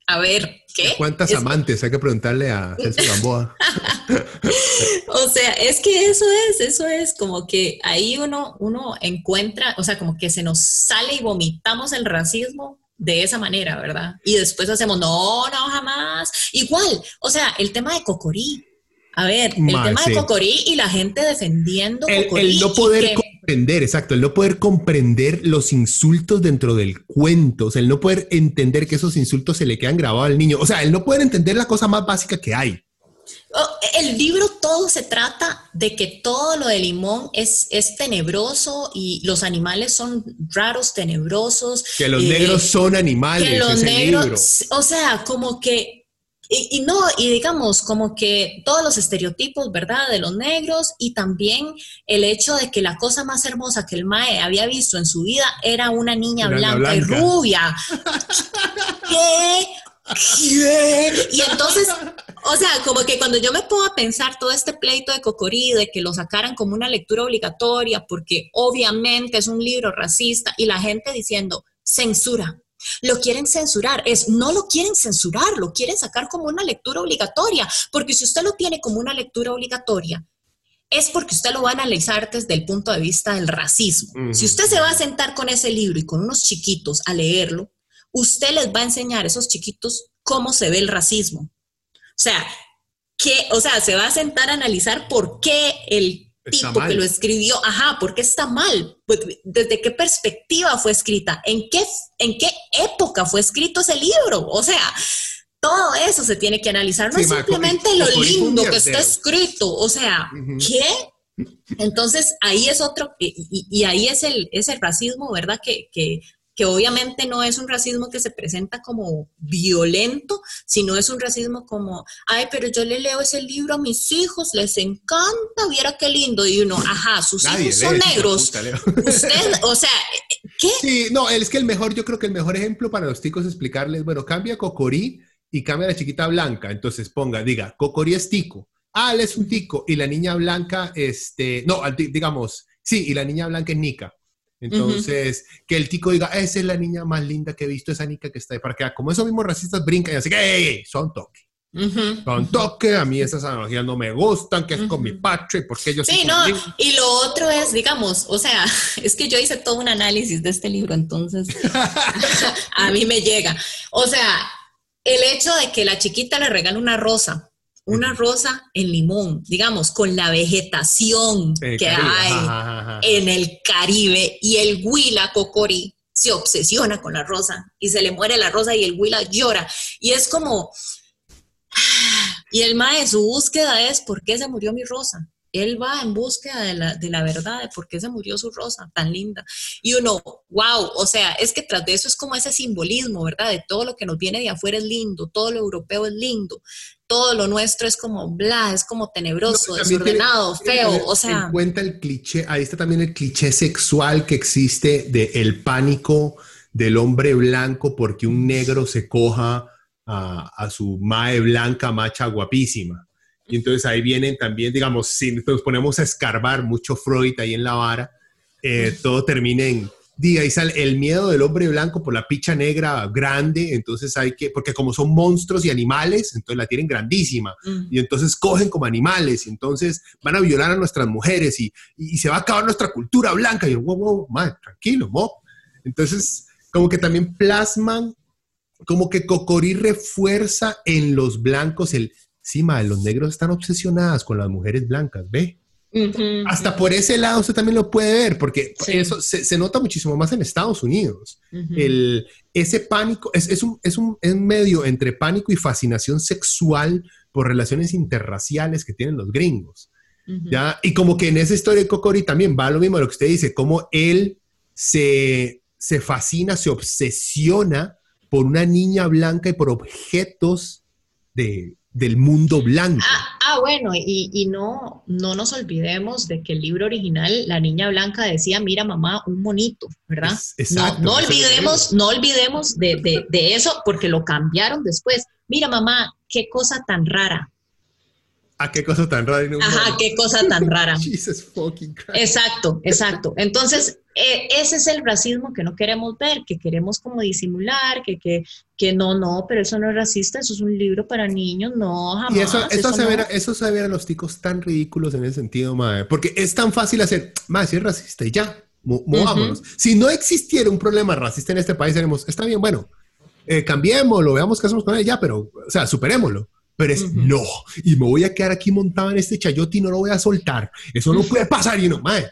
a ver, ¿qué? ¿Cuántas amantes? Hay que preguntarle a Jesús *laughs* Gamboa. o sea, es que eso es, eso es como que ahí uno, uno encuentra, o sea, como que se nos sale y vomitamos el racismo de esa manera, ¿verdad? Y después hacemos, no, no, jamás. Igual, o sea, el tema de Cocorí. A ver, el tema de Cocorí y la gente defendiendo el, Cocorí. El no poder comprender, exacto, el no poder comprender los insultos dentro del cuento, o sea, el no poder entender que esos insultos se le quedan grabados al niño, o sea, el no poder entender la cosa más básica que hay. Oh, el libro todo se trata de que todo lo de limón es, es tenebroso y los animales son raros, tenebrosos. Que los negros son animales. Que los negros, o sea, como que y, no, y digamos, como que todos los estereotipos, ¿verdad? De los negros y también el hecho de que la cosa más hermosa que el Mae había visto en su vida era una niña blanca, y rubia. *laughs* ¿Qué? ¿Qué? Y entonces, o sea, como que cuando yo me pongo a pensar todo este pleito de Cocorí, de que lo sacaran como una lectura obligatoria, porque obviamente es un libro racista, y la gente diciendo, censura, Lo quieren censurar, es no lo quieren censurar, lo quieren sacar como una lectura obligatoria, porque si usted lo tiene como una lectura obligatoria, es porque usted lo va a analizar desde el punto de vista del racismo. Si usted se va a sentar con ese libro y con unos chiquitos a leerlo, usted les va a enseñar a esos chiquitos cómo se ve el racismo. O sea, que, o sea, se va a sentar a analizar por qué el tipo que lo escribió, ajá, ¿por qué está mal? Pues, ¿Desde qué perspectiva fue escrita? ¿En qué, ¿En qué época fue escrito ese libro? O sea, todo eso se tiene que analizar, no es simplemente lo lindo que está escrito, o sea, ¿qué? Entonces ahí es otro, y, ahí es el, es el racismo, ¿verdad? Que, que, que obviamente no es un racismo que se presenta como violento, sino es un racismo como, ay, pero yo le leo ese libro a mis hijos, les encanta, viera qué lindo, y uno, ajá, sus hijos son negros. Usted, o sea, ¿qué? Sí, no, es que el mejor, yo creo que el mejor ejemplo para los chicos es explicarles, bueno, cambia Cocorí y cambia la chiquita blanca, entonces ponga, diga, Cocorí es tico, ah, él es un tico, y la niña blanca, este, no, digamos, sí, y la niña blanca es Nica. Entonces, que el tico diga, esa es la niña más linda que he visto, esa nica que está ahí para que, como esos mismos racistas brincan y así que, son toque. Son toque, a mí esas analogías no me gustan, que es con mi patria, porque yo Sí, no, y lo otro es, digamos, o sea, *laughs* es que yo hice todo un análisis de este libro, entonces *laughs* *laughs* a mí me llega. O sea, el hecho de que la chiquita le regala una rosa una rosa en limón, digamos, con la vegetación que hay en el Caribe y el huila cocorí se obsesiona con la rosa y se le muere la rosa y el huila llora. Y es como, *sighs* y el mae, su búsqueda es, ¿por qué se murió mi rosa? Él va en búsqueda de la, de la verdad, de por qué se murió su rosa tan linda. Y uno, wow, o sea, es que tras de eso es como ese simbolismo, ¿verdad? De todo lo que nos viene de afuera es lindo, todo lo europeo es lindo, todo lo nuestro es como bla, es como tenebroso, desordenado, feo, o sea. cuenta el cliché, ahí está también el cliché sexual que existe de el pánico del hombre blanco porque un negro se coja a, a su mae blanca macha guapísima. Y entonces ahí vienen también, digamos, si nos ponemos a escarbar mucho Freud ahí en la vara, eh, todo termina en diga, y sale el miedo del hombre blanco por la picha negra grande, entonces hay que, porque como son monstruos y animales, entonces la tienen grandísima, mm. y entonces cogen como animales, y entonces van a violar a nuestras mujeres, y, y, se va a acabar nuestra cultura blanca, y yo, wow, wow, man, tranquilo, mo. Entonces, como que también plasman, como que Cocorí refuerza en los blancos el, sí, ma, los negros están obsesionadas con las mujeres blancas, ve, hasta por ese lado usted también lo puede ver, porque eso se, nota muchísimo más en Estados Unidos. el, ese pánico es, es, un, es, un, medio entre pánico y fascinación sexual por relaciones interraciales que tienen los gringos. ¿ya? Y como que en esa historia de Cocori también va lo mismo de lo que usted dice, como él se, se fascina, se obsesiona por una niña blanca y por objetos de, del mundo blanco. Ah, ah bueno, y, no, no nos olvidemos de que el libro original, La Niña Blanca decía, mira mamá, un monito, ¿verdad? exacto, no, olvidemos, no olvidemos de, de, eso porque lo cambiaron después. Mira mamá, qué cosa tan rara. ¿A qué cosa tan rara? Ajá, qué cosa tan rara. *laughs* Exacto, exacto. Entonces, e, ese es el racismo que no queremos ver, que queremos como disimular, que, que, que no, no, pero eso no es racista, eso es un libro para niños, no, jamás. Y eso, eso, se, ve, eso se a los ticos tan ridículos en ese sentido, madre, porque es tan fácil hacer, madre, si es racista y ya, movámonos. Si no existiera un problema racista en este país, tenemos, está bien, bueno, eh, cambiémoslo, veamos qué hacemos con él, ya, pero, o sea, superémoslo. Pero es no, y me voy a quedar aquí montado en este chayote y no lo voy a soltar. Eso no puede pasar, y no, madre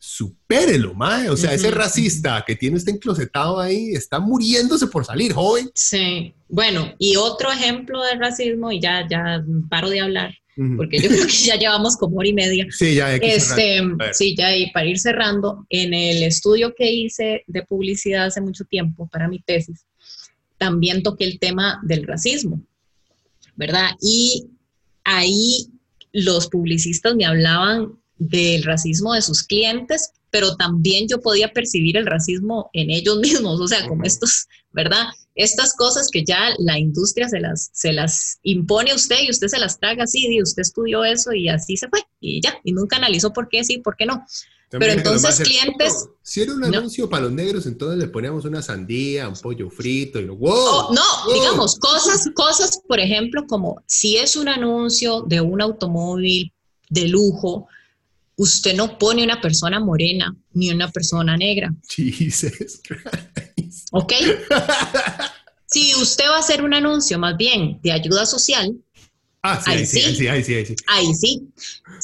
supérelo, mae. O sea, ese racista que tiene usted enclosetado ahí está muriéndose por salir, joven. Sí. Bueno, y otro ejemplo de racismo, y ya, ya paro de hablar, porque yo creo que ya llevamos como hora y media. Sí, ya hay que este, Sí, ya, y para ir cerrando, en el estudio que hice de publicidad hace mucho tiempo para mi tesis, también toqué el tema del racismo, ¿verdad? Y ahí los publicistas me hablaban del racismo de sus clientes, pero también yo podía percibir el racismo en ellos mismos, o sea, como estos, ¿verdad? Estas cosas que ya la industria se las, se las impone a usted y usted se las traga así, y usted estudió eso y así se fue, y ya, y nunca analizó por qué sí, por qué no. Pero entonces clientes... si era un anuncio para los negros, entonces le poníamos una sandía, un pollo frito y lo... ¡Wow! Oh, no, digamos, cosas, cosas, por ejemplo, como si es un anuncio de un automóvil de lujo, usted no pone una persona morena ni una persona negra. Jesus Christ. ¿Ok? si usted va a hacer un anuncio más bien de ayuda social, Ah, sí, ahí, sí, sí, ahí sí, ahí sí. Ahí sí.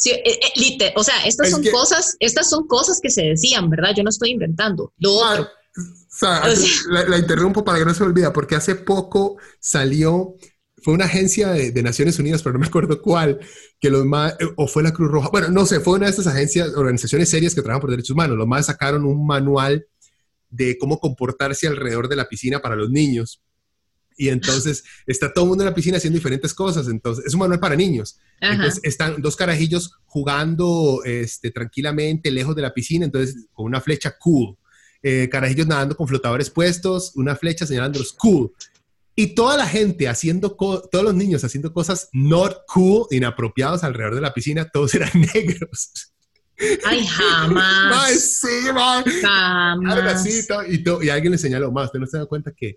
Eh, eh, o sea, estas son cosas, estas son cosas que se decían, ¿verdad? Yo no estoy inventando. Lo otro. O sea, la, interrumpo para que no se me olvide, porque hace poco salió, fue una agencia de, Naciones Unidas, pero no me acuerdo cuál, que los más, o fue la Cruz Roja, bueno, no sé, fue una de estas agencias, organizaciones serias que trabajan por derechos humanos. Los más sacaron un manual de cómo comportarse alrededor de la piscina para los niños. Y entonces *laughs* está todo el mundo en la piscina haciendo diferentes cosas. Entonces, es un manual para niños. Entonces, están dos carajillos jugando este, tranquilamente lejos de la piscina, entonces con una flecha cool. Eh, carajillos nadando con flotadores puestos, una flecha señalándolos cool. Y toda la gente haciendo, todos los niños haciendo cosas not cool, inapropiados alrededor de la piscina, todos eran *laughs* negros. Ay, jamás. Ay, sí, Jamás. y, y, alguien le señaló más. ¿Usted no se da cuenta que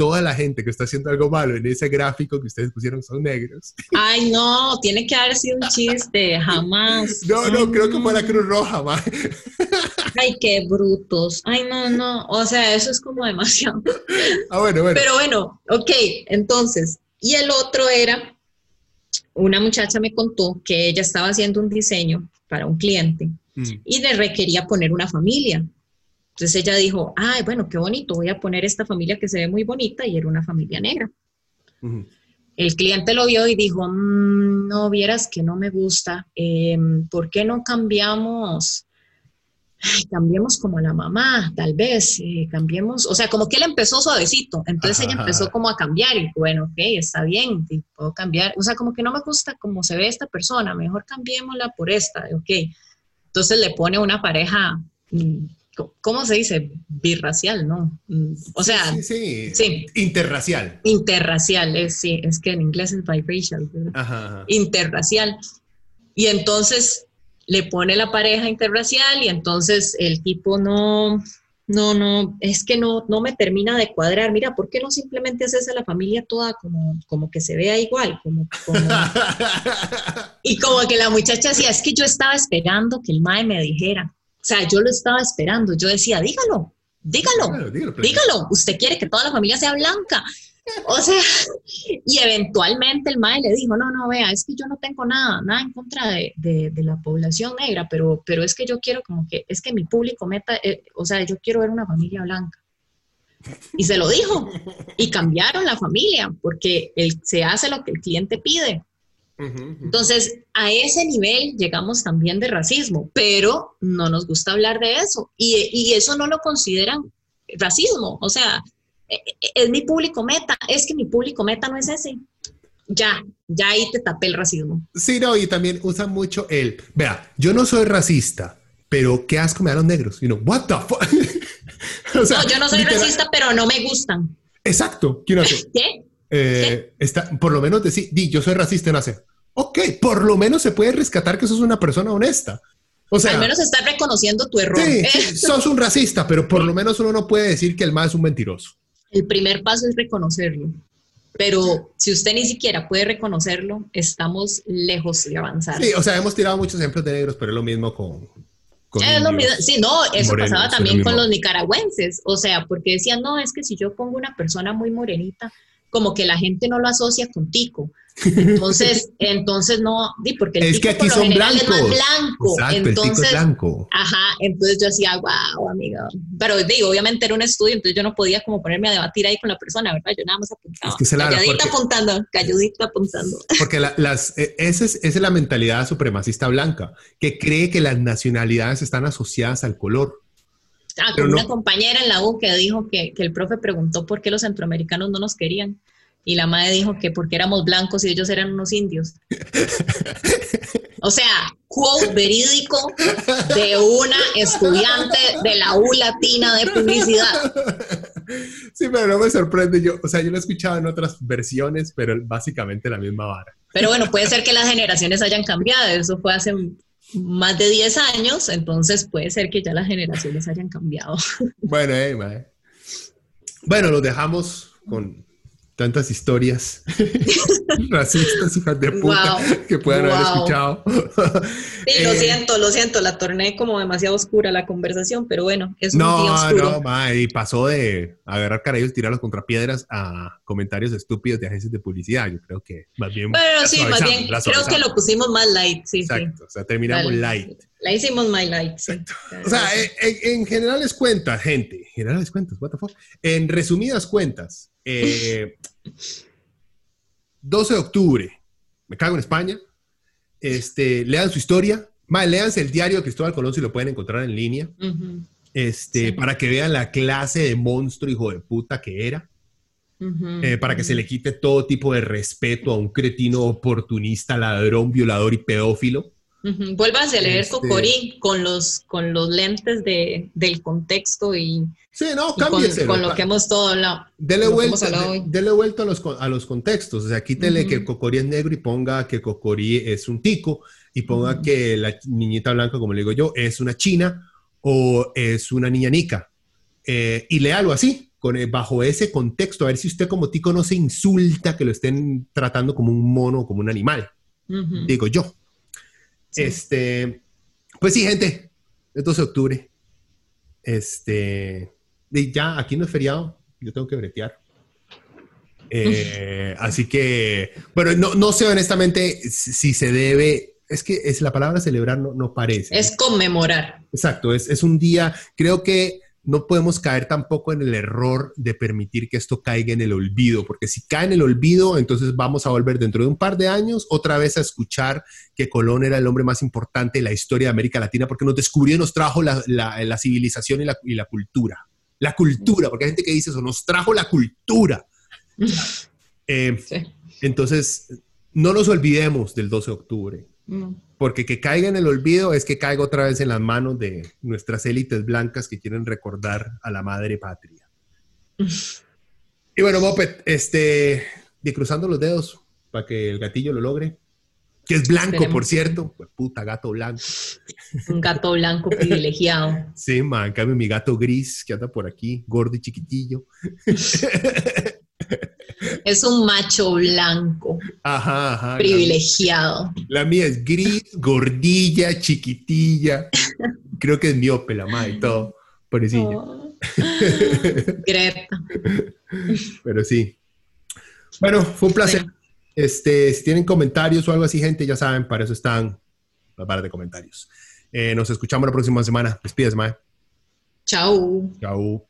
toda la gente que está haciendo algo malo en ese gráfico que ustedes pusieron son negros. Ay, no, tiene que haber sido un chiste, jamás. No, no, creo que fue la Cruz Roja, ma. Ay, qué brutos. Ay, no, no, o sea, eso es como demasiado. Ah, bueno, bueno. Pero bueno, ok, entonces, y el otro era, una muchacha me contó que ella estaba haciendo un diseño para un cliente mm. y le requería poner una familia. Entonces ella dijo, ay, bueno, qué bonito, voy a poner esta familia que se ve muy bonita y era una familia negra. El cliente lo vio y dijo, mm, no vieras que no me gusta, em, ¿por qué no cambiamos? cambiemos como la mamá, tal vez, eh, cambiemos, o sea, como que él empezó suavecito, entonces ella empezó como a cambiar y bueno, ok, está bien, puedo cambiar, o sea, como que no me gusta cómo se ve esta persona, mejor cambiémosla por esta, ok. Entonces le pone una pareja mm, ¿cómo se dice? Birracial, ¿no? O sea, sí, sí, interracial. Interracial, es, sí, es que en inglés es biracial, Ajá, interracial. Y entonces le pone la pareja interracial y entonces el tipo no, no, no, es que no, no me termina de cuadrar. Mira, ¿por qué no simplemente haces a la familia toda como, como que se vea igual? Como, *laughs* y como que la muchacha decía, es que yo estaba esperando que el mae me dijera, o sea, yo lo estaba esperando, yo decía, dígalo, dígalo, dígalo, usted quiere que toda la familia sea blanca. O sea, y eventualmente el mae le dijo, no, no, vea, es que yo no tengo nada, nada en contra de, de, la población negra, pero, pero es que yo quiero como que, es que mi público meta, eh, o sea, yo quiero ver una familia blanca. Y se lo dijo, y cambiaron la familia, porque él, se hace lo que el cliente pide. Entonces, a ese nivel llegamos también de racismo, pero no nos gusta hablar de eso y, eso no lo consideran racismo. O sea, e, e, es mi público meta, es que mi público meta no es ese. Ya, ya ahí te tapé el racismo. Sí, no, y también usan mucho el, vea, yo no soy racista, pero qué asco me dan los negros. You know, what the fuck? *laughs* no, yo no soy racista, pero no me gustan. Exacto. ¿Qué? Eh, está, por lo menos decir, di, yo soy racista, no sé ok, por lo menos se puede rescatar que sos una persona honesta. O sea, al menos estás reconociendo tu error. Sí, sos un racista, pero por lo menos uno no puede decir que el más es un mentiroso. El primer paso es reconocerlo. Pero si usted ni siquiera puede reconocerlo, estamos lejos de avanzar. Sí, o sea, hemos tirado muchos ejemplos de negros, pero es lo mismo con, sí, no, eso pasaba también con los nicaragüenses, o sea, porque decían, no, es que si yo pongo una persona muy morenita, como que la gente no lo asocia contigo. *laughs* Entonces, entonces no, porque el es que aquí son blancos. Es más blanco. Exacto, entonces, el blanco. Ajá, entonces yo decía, wow, amiga. Pero digo, obviamente era un estudio, entonces yo no podía como ponerme a debatir ahí con la persona, ¿verdad? Yo nada más apuntaba. Es que se la, calladita apuntando, calladita apuntando. *laughs* Porque las, e, esa, es, esa es la mentalidad supremacista blanca, que cree que las nacionalidades están asociadas al color. Ah, con una compañera en la U que dijo que, que el profe preguntó por qué los centroamericanos no nos querían. Y la madre dijo que porque éramos blancos y ellos eran unos indios. *laughs* O sea, quote verídico de una estudiante de la U Latina de publicidad. Sí, pero no me sorprende. Yo, o sea, yo lo he escuchado en otras versiones, pero básicamente la misma vara. Pero bueno, puede ser que las generaciones hayan cambiado. Eso fue hace más de 10 años, entonces puede ser que ya las generaciones hayan cambiado. Bueno, eh, bueno, los dejamos con tantas historias *laughs* racistas, hijas de puta, que puedan haber escuchado. *laughs* sí, lo eh, siento, lo siento, la torné como demasiado oscura la conversación, pero bueno, es un no, día oscuro. No, y pasó de agarrar carayos, tirarlos contra piedras a comentarios estúpidos de agencias de publicidad. Yo creo que más bien. Bueno, sí, más bien, creo que lo pusimos más light, sí. Exacto, o sea, terminamos light. La hicimos más light, sí. O sea, en, generales cuentas, gente, generales cuentas, what the fuck. En resumidas cuentas, eh, *laughs* 12 de octubre, me cago en España. Este, lean su historia. Más, leanse el diario de Cristóbal Colón si lo pueden encontrar en línea. Este, para que vean la clase de monstruo hijo de puta que era. Eh, para que se le quite todo tipo de respeto a un cretino oportunista, ladrón, violador y pedófilo. Uh a leer este... Cocorí con los, con los lentes de, del contexto y, sí, no, con, lo que hemos todo hablado. Dele vuelta, dele vuelta a los, a los contextos. O sea, quítele que Cocorí es negro y ponga que Cocorí es un tico y ponga que la niñita blanca, como le digo yo, es una china o es una niña nica. Eh, y léalo así, con, eh, bajo ese contexto, a ver si usted como tico no se insulta que lo estén tratando como un mono o como un animal. Digo yo. Este, pues sí, gente, es 12 de octubre. Este, y ya aquí no es feriado, yo tengo que bretear. Eh, *laughs* así que, bueno, no, no, sé honestamente si se debe, es que es la palabra celebrar no, no parece. Es conmemorar. Exacto, es, es un día, creo que no podemos caer tampoco en el error de permitir que esto caiga en el olvido, porque si cae en el olvido, entonces vamos a volver dentro de un par de años otra vez a escuchar que Colón era el hombre más importante de la historia de América Latina, porque nos descubrió y nos trajo la, civilización y la, cultura. La cultura, porque hay gente que dice eso, nos trajo la cultura. *laughs* Eh, entonces, no nos olvidemos del 12 de octubre. Porque que caiga en el olvido es que caiga otra vez en las manos de nuestras élites blancas que quieren recordar a la madre patria. *laughs* y bueno, Mopet, este, y cruzando los dedos para que el gatillo lo logre. Que es blanco, por cierto. Pues puta, gato blanco. Un gato blanco privilegiado. *laughs* Sí, man, en cambio mi gato gris que anda por aquí, gordo y chiquitillo. *laughs* Es un macho blanco. Ajá, ajá. Privilegiado. La mía, es gris, gordilla, chiquitilla. Creo que es miope la madre y todo. Pobrecilla. Oh. *laughs* Greta. Pero sí. Bueno, fue un placer. Este, si tienen comentarios o algo así, gente, ya saben, para eso están las barras de comentarios. Eh, nos escuchamos la próxima semana. Despides, Mae. Chao. Chao.